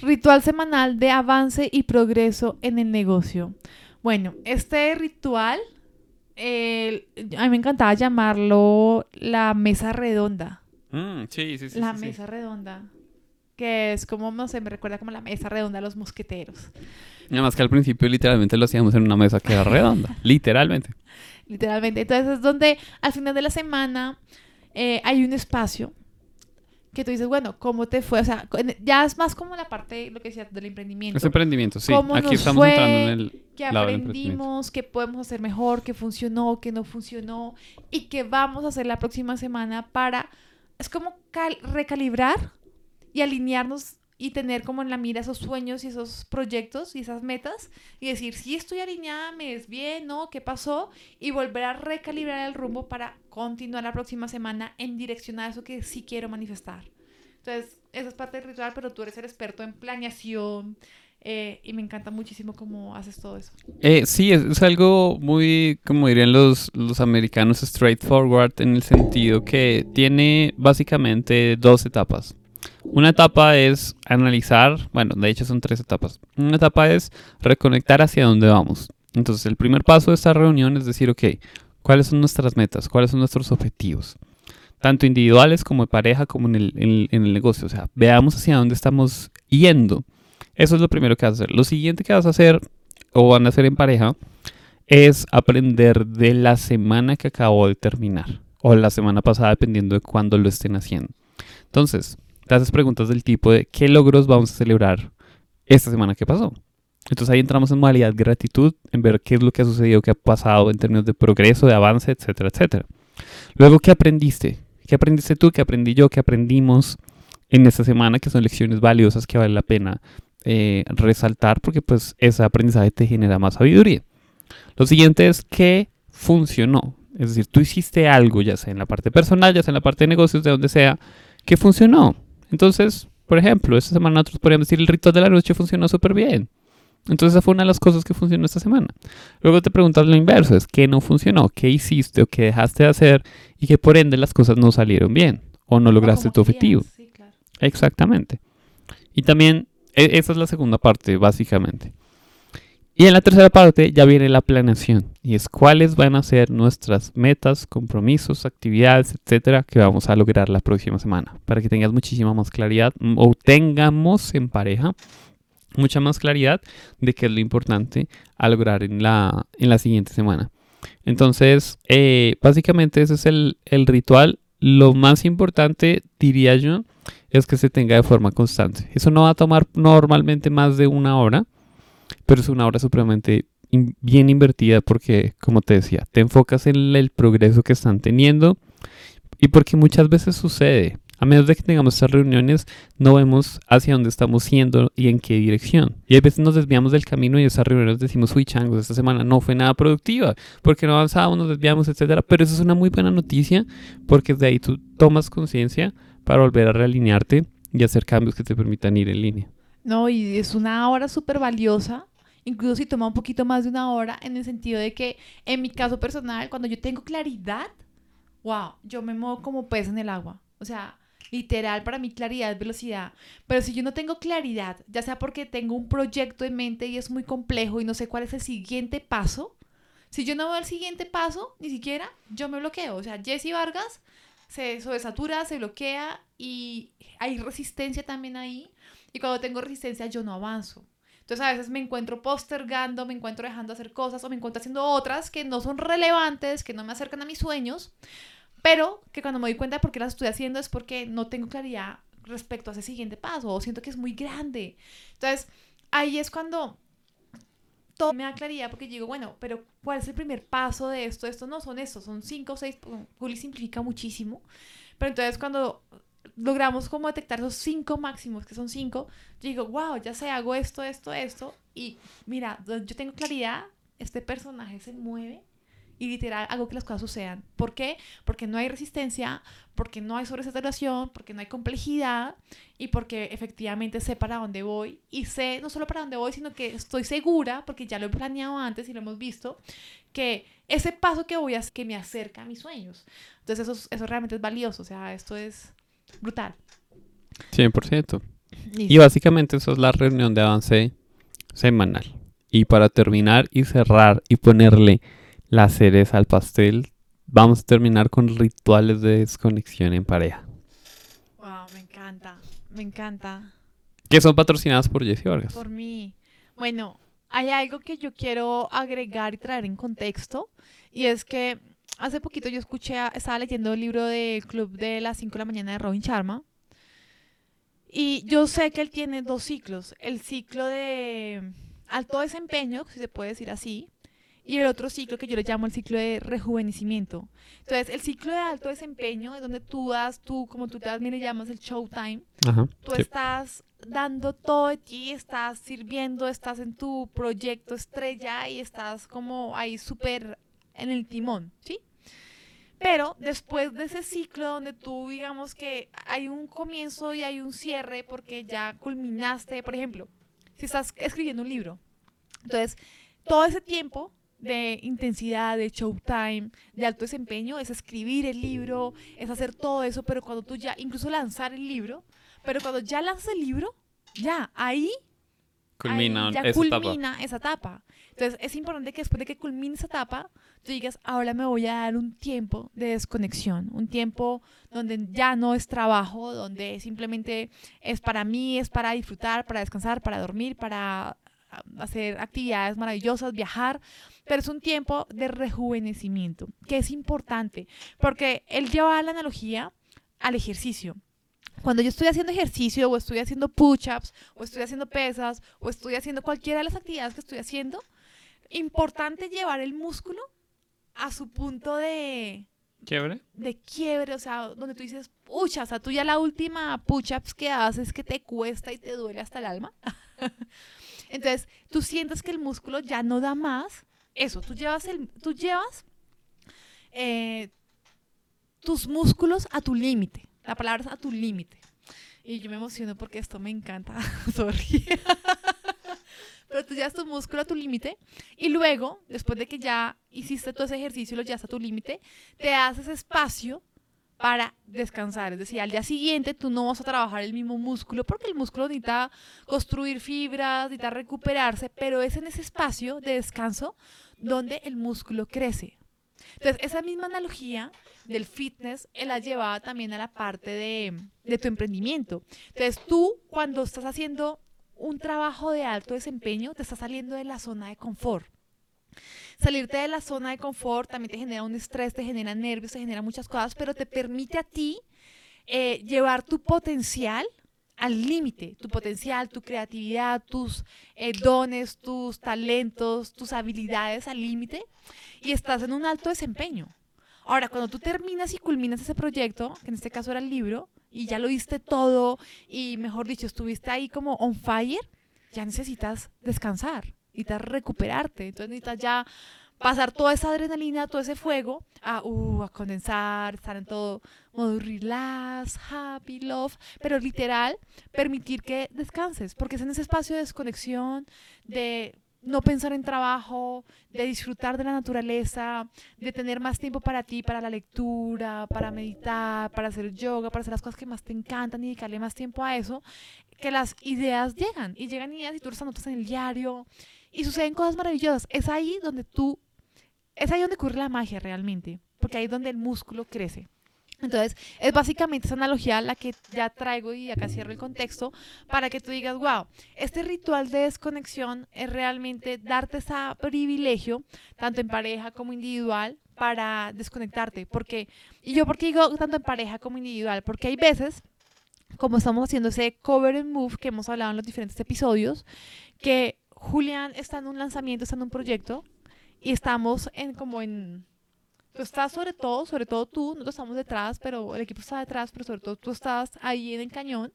Ritual semanal de avance y progreso en el negocio. Bueno, este ritual, eh, a mí me encantaba llamarlo la mesa redonda. Mm, sí, sí, sí. la sí, sí. mesa redonda. Que es como, no sé, me recuerda como la mesa redonda de los mosqueteros. Nada más que al principio literalmente lo hacíamos en una mesa que era redonda. literalmente. Literalmente. Entonces es donde al final de la semana eh, hay un espacio que tú dices, bueno, ¿cómo te fue? O sea, ya es más como la parte, lo que decías, del emprendimiento. Es emprendimiento, sí. ¿Cómo Aquí nos estamos fue? entrando en el emprendimiento. aprendimos, que podemos hacer mejor, que funcionó, que no funcionó y que vamos a hacer la próxima semana para, es como cal- recalibrar y alinearnos y tener como en la mira esos sueños y esos proyectos y esas metas y decir, si estoy alineada, me es bien, ¿no? ¿Qué pasó? Y volver a recalibrar el rumbo para continuar la próxima semana en dirección a eso que sí quiero manifestar. Entonces, esa es parte del ritual, pero tú eres el experto en planeación eh, y me encanta muchísimo cómo haces todo eso. Eh, sí, es, es algo muy, como dirían los, los americanos, straightforward en el sentido que tiene básicamente dos etapas. Una etapa es analizar, bueno, de hecho son tres etapas. Una etapa es reconectar hacia dónde vamos. Entonces, el primer paso de esta reunión es decir, ok, ¿cuáles son nuestras metas? ¿Cuáles son nuestros objetivos? Tanto individuales como de pareja, como en el, negocio. O sea, veamos hacia dónde estamos yendo. Eso es lo primero que vas a hacer. Lo siguiente que vas a hacer, o van a hacer en pareja, es aprender de la semana que acabó de terminar. O la semana pasada, dependiendo de cuándo lo estén haciendo. Entonces, te haces preguntas del tipo de qué logros vamos a celebrar esta semana que pasó. Entonces ahí entramos en modalidad gratitud, en ver qué es lo que ha sucedido, qué ha pasado en términos de progreso, de avance, etcétera, etcétera. Luego, ¿qué aprendiste? ¿Qué aprendiste tú? ¿Qué aprendí yo? ¿Qué aprendimos en esta semana? Que son lecciones valiosas que vale la pena eh, resaltar porque pues ese aprendizaje te genera más sabiduría. Lo siguiente es qué funcionó. Es decir, tú hiciste algo, ya sea en la parte personal, ya sea en la parte de negocios, de donde sea, que funcionó. Entonces, por ejemplo, esta semana nosotros podríamos decir el ritual de la noche funcionó súper bien. Entonces esa fue una de las cosas que funcionó esta semana. Luego te preguntas lo inverso, es qué no funcionó, qué hiciste o qué dejaste de hacer y que por ende las cosas no salieron bien o no lograste tu objetivo. Sí, claro. Exactamente. Y también, e- esa es la segunda parte, básicamente. Y en la tercera parte ya viene la planeación. Y es cuáles van a ser nuestras metas, compromisos, actividades, etcétera, que vamos a lograr la próxima semana. Para que tengas muchísima más claridad mm, o tengamos en pareja mucha más claridad de qué es lo importante a lograr en la, en la siguiente semana. Entonces, eh, básicamente ese es el, el ritual. Lo más importante, diría yo, es que se tenga de forma constante. Eso no va a tomar normalmente más de una hora, pero es una hora supremamente bien invertida porque, como te decía, te enfocas en el progreso que están teniendo y porque muchas veces sucede. A menos de que tengamos estas reuniones, no vemos hacia dónde estamos yendo y en qué dirección. Y a veces nos desviamos del camino y esas reuniones decimos, uy, changos, esta semana no fue nada productiva, porque no avanzamos, nos desviamos, etcétera. Pero eso es una muy buena noticia porque de ahí tú tomas conciencia para volver a realinearte y hacer cambios que te permitan ir en línea. No, y es una hora súper valiosa, incluso si toma un poquito más de una hora, en el sentido de que en mi caso personal, cuando yo tengo claridad, wow, yo me muevo como pez en el agua. O sea, literal, para mí claridad es velocidad. Pero si yo no tengo claridad, ya sea porque tengo un proyecto en mente y es muy complejo y no sé cuál es el siguiente paso, si yo no veo el siguiente paso, ni siquiera, yo me bloqueo. O sea, Jesse Vargas se sobresatura, se bloquea y hay resistencia también ahí. Y cuando tengo resistencia, yo no avanzo. Entonces a veces me encuentro postergando, me encuentro dejando hacer cosas o me encuentro haciendo otras que no son relevantes, que no me acercan a mis sueños, pero que cuando me doy cuenta de por qué las estoy haciendo es porque no tengo claridad respecto a ese siguiente paso o siento que es muy grande. Entonces ahí es cuando todo me da claridad porque digo, bueno, pero ¿cuál es el primer paso de esto? Esto no son estos, son cinco o seis. Juli simplifica muchísimo. Pero entonces cuando logramos como detectar esos cinco máximos, que son cinco, yo digo, wow, ya sé, hago esto, esto, esto. Y mira, yo tengo claridad, este personaje se mueve y literal hago que las cosas sucedan. ¿Por qué? Porque no hay resistencia, porque no hay sobresaturación, porque no hay complejidad y porque efectivamente sé para dónde voy y sé no solo para dónde voy, sino que estoy segura, porque ya lo he planeado antes y lo hemos visto, que ese paso que voy a que me acerca a mis sueños. Entonces eso, eso realmente es valioso, o sea, esto es brutal. 100%. Y básicamente eso es la reunión de avance semanal. Y para terminar y cerrar y ponerle las cereza al pastel, vamos a terminar con rituales de desconexión en pareja. Wow, me encanta, me encanta. Que son patrocinadas por Jessie Vargas. Por mí. Bueno, hay algo que yo quiero agregar y traer en contexto, y es que hace poquito yo escuché, estaba leyendo el libro del Club de las 5 de la mañana de Robin Sharma, y yo sé que él tiene dos ciclos. El ciclo de alto desempeño, si se puede decir así, y el otro ciclo que yo le llamo el ciclo de rejuvenecimiento. Entonces, el ciclo de alto desempeño es donde tú das, tú, como tú también le llamas el showtime, tú estás dando todo de ti, estás sirviendo, estás en tu proyecto estrella y estás como ahí súper en el timón, ¿sí? Pero después de ese ciclo donde tú digamos que hay un comienzo y hay un cierre porque ya culminaste, por ejemplo, si estás escribiendo un libro, entonces todo ese tiempo de intensidad, de showtime, de alto desempeño, es escribir el libro, es hacer todo eso, pero cuando tú ya, incluso lanzar el libro, pero cuando ya lanzas el libro, ya, ahí culmina, ya esa, culmina etapa. esa etapa. Entonces es importante que después de que culmine esa etapa, tú digas, ahora me voy a dar un tiempo de desconexión, un tiempo donde ya no es trabajo, donde simplemente es para mí, es para disfrutar, para descansar, para dormir, para ah, hacer actividades maravillosas, viajar, pero es un tiempo de rejuvenecimiento, que es importante, porque él lleva la analogía al ejercicio. Cuando yo estoy haciendo ejercicio o estoy haciendo push-ups o estoy haciendo pesas o estoy haciendo cualquiera de las actividades que estoy haciendo, importante llevar el músculo a su punto de... ¿Quiebre? De quiebre, o sea, donde tú dices, pucha, o sea, tú ya la última push-ups que haces que te cuesta y te duele hasta el alma. Entonces, tú sientes que el músculo ya no da más. Eso, tú llevas, el, tú llevas eh, tus músculos a tu límite. La palabra es a tu límite. Y yo me emociono porque esto me encanta. Sorry. Pero tú llevas tu músculo a tu límite y luego, después de que ya hiciste todo ese ejercicio y lo llevas a tu límite, te haces espacio para descansar. Es decir, al día siguiente tú no vas a trabajar el mismo músculo porque el músculo necesita construir fibras, necesita recuperarse, pero es en ese espacio de descanso donde el músculo crece. Entonces, esa misma analogía del fitness, él la llevaba también a la parte de, de tu emprendimiento. Entonces, tú cuando estás haciendo un trabajo de alto desempeño, te estás saliendo de la zona de confort. Salirte de la zona de confort también te genera un estrés, te genera nervios, te genera muchas cosas, pero te permite a ti eh, llevar tu potencial al límite, tu potencial, tu creatividad, tus eh, dones, tus talentos, tus habilidades al límite y estás en un alto desempeño. Ahora, cuando tú terminas y culminas ese proyecto, que en este caso era el libro, y ya lo diste todo y mejor dicho, estuviste ahí como on fire, ya necesitas descansar, necesitas recuperarte, entonces necesitas ya pasar toda esa adrenalina, todo ese fuego a, uh, a condensar, estar en todo modo relax, happy, love, pero literal permitir que descanses, porque es en ese espacio de desconexión, de no pensar en trabajo, de disfrutar de la naturaleza, de tener más tiempo para ti, para la lectura, para meditar, para hacer yoga, para hacer las cosas que más te encantan y dedicarle más tiempo a eso, que las ideas llegan y llegan ideas y tú las anotas en el diario y suceden cosas maravillosas. Es ahí donde tú, es ahí donde ocurre la magia realmente, porque ahí es donde el músculo crece. Entonces, es básicamente esa analogía la que ya traigo y acá cierro el contexto para que tú digas, wow, este ritual de desconexión es realmente darte ese privilegio, tanto en pareja como individual, para desconectarte. Porque, y yo, ¿por qué digo tanto en pareja como individual? Porque hay veces, como estamos haciendo ese cover and move que hemos hablado en los diferentes episodios, que Julián está en un lanzamiento, está en un proyecto y estamos en como en estás sobre todo, sobre todo tú, nosotros estamos detrás, pero el equipo está detrás, pero sobre todo tú estás ahí en el cañón.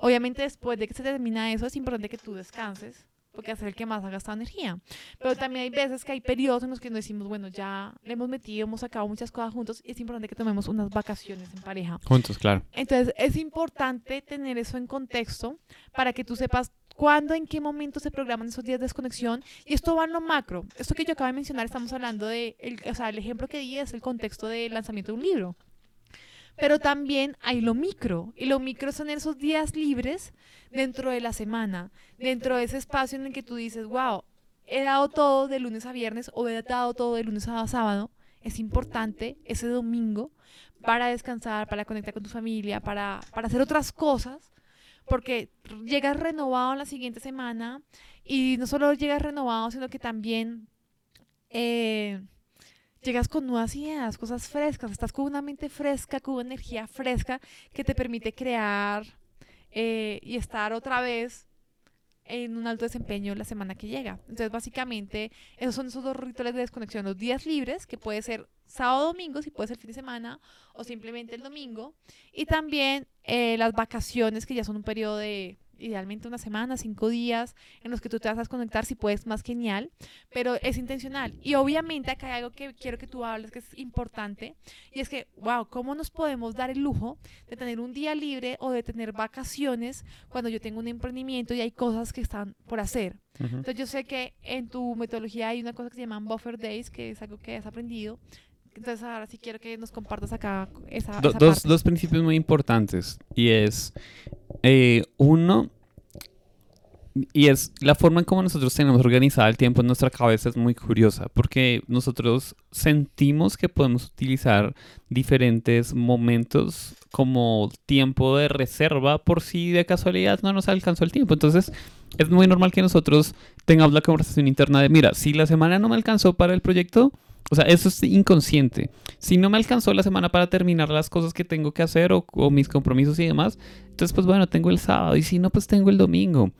Obviamente después de que se termina eso es importante que tú descanses, porque es el que más ha gastado energía. Pero también hay veces que hay periodos en los que nos decimos, bueno, ya le hemos metido, hemos sacado muchas cosas juntos y es importante que tomemos unas vacaciones en pareja. Juntos, claro. Entonces es importante tener eso en contexto para que tú sepas cuándo, en qué momento se programan esos días de desconexión. Y esto va en lo macro. Esto que yo acabo de mencionar, estamos hablando de, el, o sea, el ejemplo que di es el contexto del lanzamiento de un libro. Pero también hay lo micro. Y lo micro son esos días libres dentro de la semana, dentro de ese espacio en el que tú dices, wow, he dado todo de lunes a viernes o he dado todo de lunes a sábado. Es importante ese domingo para descansar, para conectar con tu familia, para, para hacer otras cosas, porque llegas renovado la siguiente semana y no solo llegas renovado, sino que también... Eh, llegas con nuevas ideas, cosas frescas, estás con una mente fresca, con una energía fresca que te permite crear eh, y estar otra vez en un alto desempeño la semana que llega. Entonces, básicamente, esos son esos dos rituales de desconexión. Los días libres, que puede ser sábado, domingo, si puede ser fin de semana, o simplemente el domingo. Y también eh, las vacaciones, que ya son un periodo de idealmente una semana, cinco días, en los que tú te vas a desconectar, si puedes, más genial, pero es intencional. Y obviamente acá hay algo que quiero que tú hables que es importante, y es que, wow, ¿cómo nos podemos dar el lujo de tener un día libre o de tener vacaciones cuando yo tengo un emprendimiento y hay cosas que están por hacer? Entonces yo sé que en tu metodología hay una cosa que se llama buffer days, que es algo que has aprendido, entonces ahora sí quiero que nos compartas acá esa, dos, dos, principios muy importantes. Y es, eh, uno, y es la forma en cómo nosotros tenemos organizado el tiempo en nuestra cabeza es muy curiosa, porque nosotros sentimos que podemos utilizar diferentes momentos como tiempo de reserva por si de casualidad no nos alcanzó el tiempo. Entonces, es muy normal que nosotros tengamos la conversación interna de, mira, si la semana no me alcanzó para el proyecto, o sea, eso es inconsciente. Si no me alcanzó la semana para terminar las cosas que tengo que hacer o, mis compromisos y demás, entonces pues bueno, tengo el sábado y si no, pues tengo el domingo.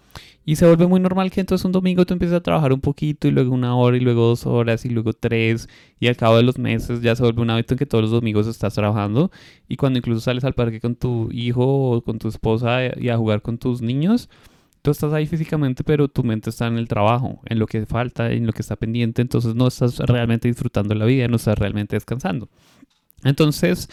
Y se vuelve muy normal que entonces un domingo tú empiezas a trabajar un poquito y luego una hora y luego dos horas y luego tres y al cabo de los meses ya se vuelve un hábito en que todos los domingos estás trabajando y cuando incluso sales al parque con tu hijo o con tu esposa y a jugar con tus niños, tú estás ahí físicamente, pero tu mente está en el trabajo, en lo que falta, en lo que está pendiente, entonces no estás realmente disfrutando la vida, no estás realmente descansando. Entonces,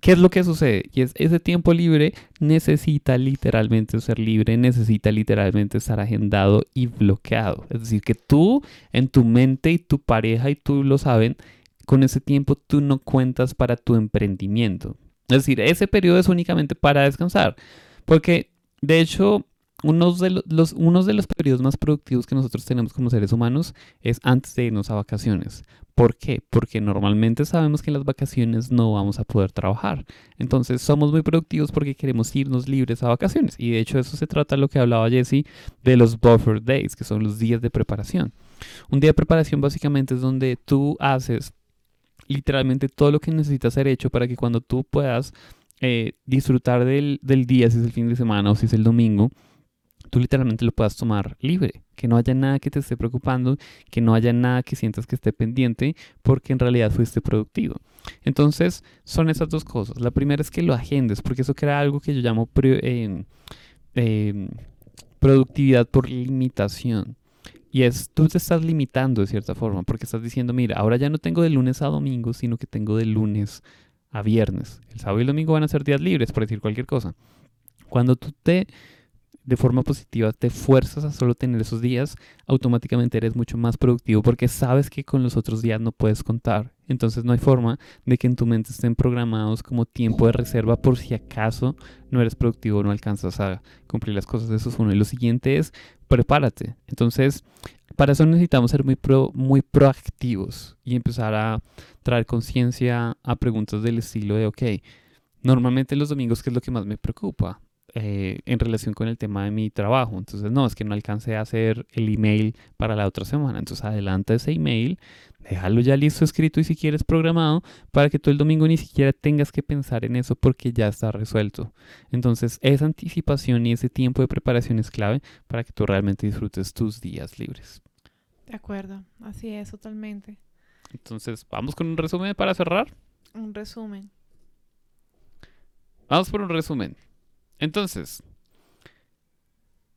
¿qué es lo que sucede? Y es ese tiempo libre necesita literalmente ser libre, necesita literalmente estar agendado y bloqueado. Es decir, que tú en tu mente y tu pareja y tú lo saben, con ese tiempo tú no cuentas para tu emprendimiento. Es decir, ese periodo es únicamente para descansar. Porque, de hecho, unos de los, unos de los periodos más productivos que nosotros tenemos como seres humanos es antes de irnos a vacaciones. ¿Por qué? Porque normalmente sabemos que en las vacaciones no vamos a poder trabajar. Entonces somos muy productivos porque queremos irnos libres a vacaciones. Y de hecho eso se trata de lo que hablaba Jesse de los buffer days, que son los días de preparación. Un día de preparación básicamente es donde tú haces literalmente todo lo que necesitas ser hecho para que cuando tú puedas eh, disfrutar del, del día, si es el fin de semana o si es el domingo, tú literalmente lo puedas tomar libre, que no haya nada que te esté preocupando, que no haya nada que sientas que esté pendiente, porque en realidad fuiste productivo. Entonces, son esas dos cosas. La primera es que lo agendes, porque eso crea algo que yo llamo em, em, productividad por limitación. Y es, tú te estás limitando de cierta forma, porque estás diciendo, mira, ahora ya no tengo de lunes a domingo, sino que tengo de lunes a viernes. El sábado y el domingo van a ser días libres, por decir cualquier cosa. Cuando tú te de forma positiva te fuerzas a solo tener esos días, automáticamente eres mucho más productivo porque sabes que con los otros días no puedes contar. Entonces no hay forma de que en tu mente estén programados como tiempo de reserva por si acaso no eres productivo o no alcanzas a cumplir las cosas. Eso es uno. Y lo siguiente es prepárate. Entonces, para eso necesitamos ser muy, pro, muy proactivos y empezar a traer conciencia a preguntas del estilo de, ok, normalmente los domingos, ¿qué es lo que más me preocupa? Eh, en relación con el tema de mi trabajo. Entonces, no, es que no alcancé a hacer el email para la otra semana. Entonces, adelanta ese email, déjalo ya listo, escrito y si quieres programado para que tú el domingo ni siquiera tengas que pensar en eso porque ya está resuelto. Entonces, esa anticipación y ese tiempo de preparación es clave para que tú realmente disfrutes tus días libres. De acuerdo, así es, totalmente. Entonces, vamos con un resumen para cerrar. Un resumen. Vamos por un resumen. Entonces,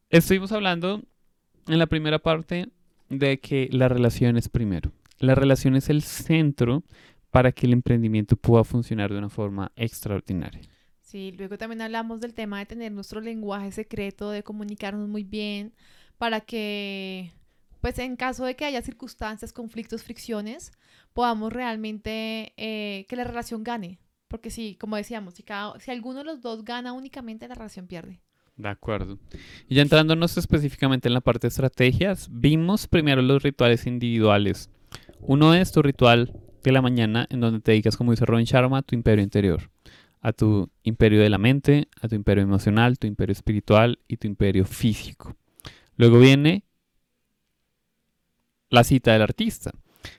estuvimos hablando en la primera parte de que la relación es primero. La relación es el centro para que el emprendimiento pueda funcionar de una forma extraordinaria. Sí, luego también hablamos del tema de tener nuestro lenguaje secreto, de comunicarnos muy bien, para que, pues en caso de que haya circunstancias, conflictos, fricciones, podamos realmente eh, que la relación gane. Porque sí, como decíamos, si, cada, si alguno de los dos gana únicamente, la relación pierde. De acuerdo. Y ya entrándonos específicamente en la parte de estrategias, vimos primero los rituales individuales. Uno es tu ritual de la mañana en donde te dedicas, como dice Robin Sharma, a tu imperio interior a tu imperio de la mente, a tu imperio emocional, tu imperio espiritual y tu imperio físico. Luego viene la cita del artista.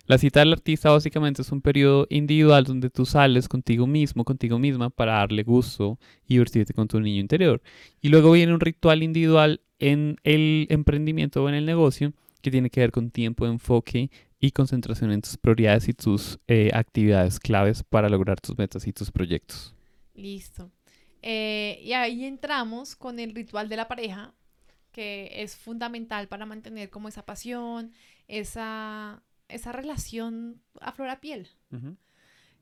La cita del artista básicamente es un periodo individual donde tú sales contigo mismo, contigo misma, para darle gusto y divertirte con tu niño interior. Y luego viene un ritual individual en el emprendimiento o en el negocio que tiene que ver con tiempo, enfoque y concentración en tus prioridades y tus eh, actividades claves para lograr tus metas y tus proyectos. Listo. Eh, y ahí entramos con el ritual de la pareja, que es fundamental para mantener como esa pasión, esa, esa relación a flor a piel.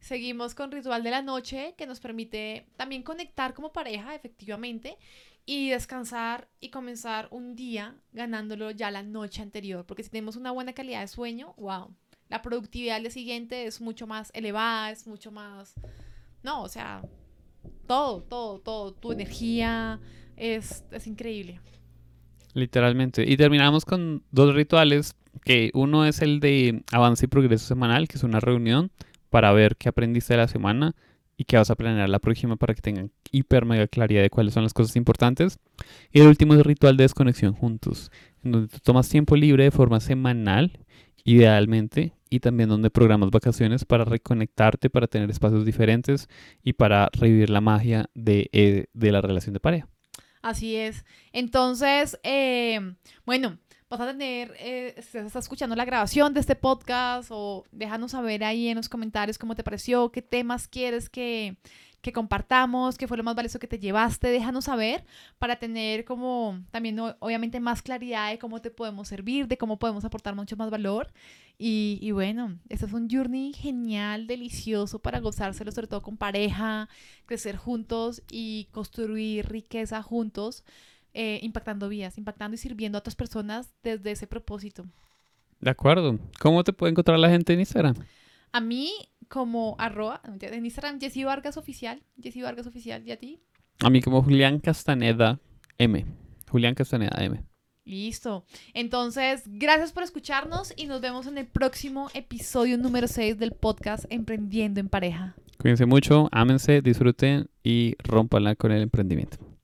Seguimos con ritual de la noche, que nos permite también conectar como pareja, efectivamente, y descansar y comenzar un día ganándolo ya la noche anterior, porque si tenemos una buena calidad de sueño, wow, la productividad día siguiente es mucho más elevada, es mucho más... No, o sea, todo, todo, todo, tu energía es, es increíble. Literalmente. Y terminamos con dos rituales, que uno es el de avance y progreso semanal, que es una reunión para ver qué aprendiste de la semana y qué vas a planear la próxima para que tengan hiper mega claridad de cuáles son las cosas importantes. Y el último es ritual de desconexión juntos, donde tú tomas tiempo libre de forma semanal, idealmente, y también donde programas vacaciones para reconectarte, para tener espacios diferentes y para revivir la magia de, eh, la relación de pareja. Así es. Entonces, eh, bueno, vas a tener, eh, estás escuchando la grabación de este podcast o déjanos saber ahí en los comentarios cómo te pareció, qué temas quieres que, que compartamos, qué fue lo más valioso que te llevaste, déjanos saber para tener como también obviamente más claridad de cómo te podemos servir, de cómo podemos aportar mucho más valor. Y, y bueno, este es un journey genial, delicioso para gozárselo, sobre todo con pareja, crecer juntos y construir riqueza juntos, eh, impactando vidas, impactando y sirviendo a otras personas desde ese propósito. De acuerdo. ¿Cómo te puede encontrar la gente en Instagram? A mí como arroba, en Instagram, Jessy Vargas Oficial, Jessy Vargas Oficial, ¿y a ti? A mí como Julián Castaneda M. Julián Castaneda M. Listo. Entonces, gracias por escucharnos y nos vemos en el próximo episodio número 6 del podcast Emprendiendo en Pareja. Cuídense mucho, ámense, disfruten y rompanla con el emprendimiento.